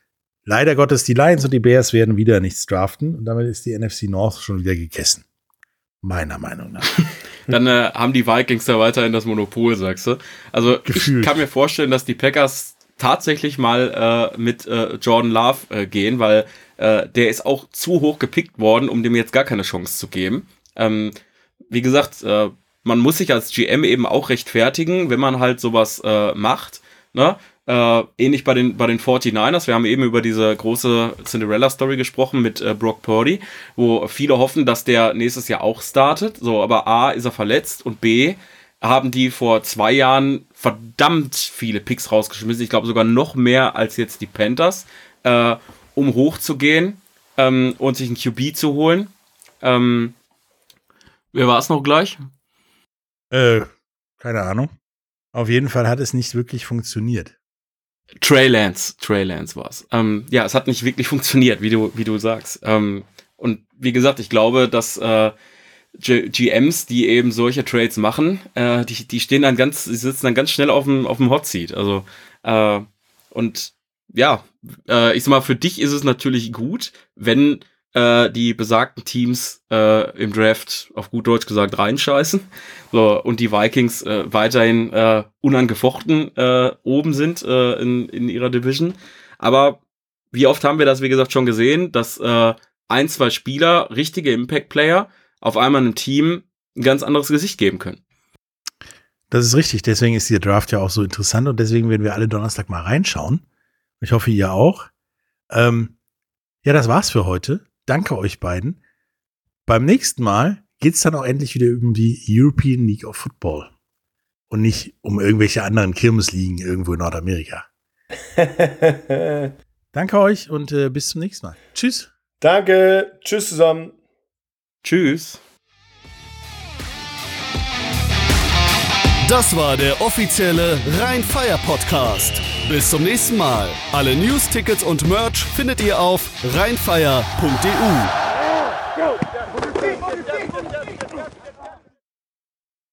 leider Gottes, die Lions und die Bears werden wieder nichts draften und damit ist die NFC North schon wieder gegessen. Meiner Meinung nach. <laughs> <laughs> Dann äh, haben die Vikings da weiterhin das Monopol, sagst du. Also Gefühlt. ich kann mir vorstellen, dass die Packers tatsächlich mal äh, mit äh, Jordan Love äh, gehen, weil äh, der ist auch zu hoch gepickt worden, um dem jetzt gar keine Chance zu geben. Ähm, wie gesagt, äh, man muss sich als GM eben auch rechtfertigen, wenn man halt sowas äh, macht. Ne? Äh, ähnlich bei den, bei den 49ers. Wir haben eben über diese große Cinderella-Story gesprochen mit äh, Brock Purdy, wo viele hoffen, dass der nächstes Jahr auch startet. So, aber A, ist er verletzt und B, haben die vor zwei Jahren verdammt viele Picks rausgeschmissen. Ich glaube sogar noch mehr als jetzt die Panthers, äh, um hochzugehen ähm, und sich einen QB zu holen. Ähm, wer war es noch gleich? Äh, keine Ahnung. Auf jeden Fall hat es nicht wirklich funktioniert. Trey Lance, Trey Lance war's. Ähm, ja, es hat nicht wirklich funktioniert, wie du, wie du sagst. Ähm, und wie gesagt, ich glaube, dass äh, G GMs, die eben solche Trades machen, äh, die, die stehen dann ganz, die sitzen dann ganz schnell auf dem, auf dem Hot Seat. Also, äh, und ja, äh, ich sag mal, für dich ist es natürlich gut, wenn äh, die besagten Teams äh, im Draft auf gut Deutsch gesagt reinscheißen. So, und die Vikings äh, weiterhin äh, unangefochten äh, oben sind äh, in, in ihrer Division. Aber wie oft haben wir das, wie gesagt, schon gesehen, dass äh, ein, zwei Spieler, richtige Impact-Player, auf einmal einem Team ein ganz anderes Gesicht geben können. Das ist richtig. Deswegen ist der Draft ja auch so interessant und deswegen werden wir alle Donnerstag mal reinschauen. Ich hoffe, ihr auch. Ähm, ja, das war's für heute. Danke euch beiden. Beim nächsten Mal geht's dann auch endlich wieder um die European League of Football und nicht um irgendwelche anderen Kirmesligen irgendwo in Nordamerika. <laughs> Danke euch und äh, bis zum nächsten Mal. Tschüss. Danke. Tschüss zusammen. Tschüss. Das war der offizielle Rhein-Fire Podcast. Bis zum nächsten Mal. Alle News, Tickets und Merch findet ihr auf rheinfire.de.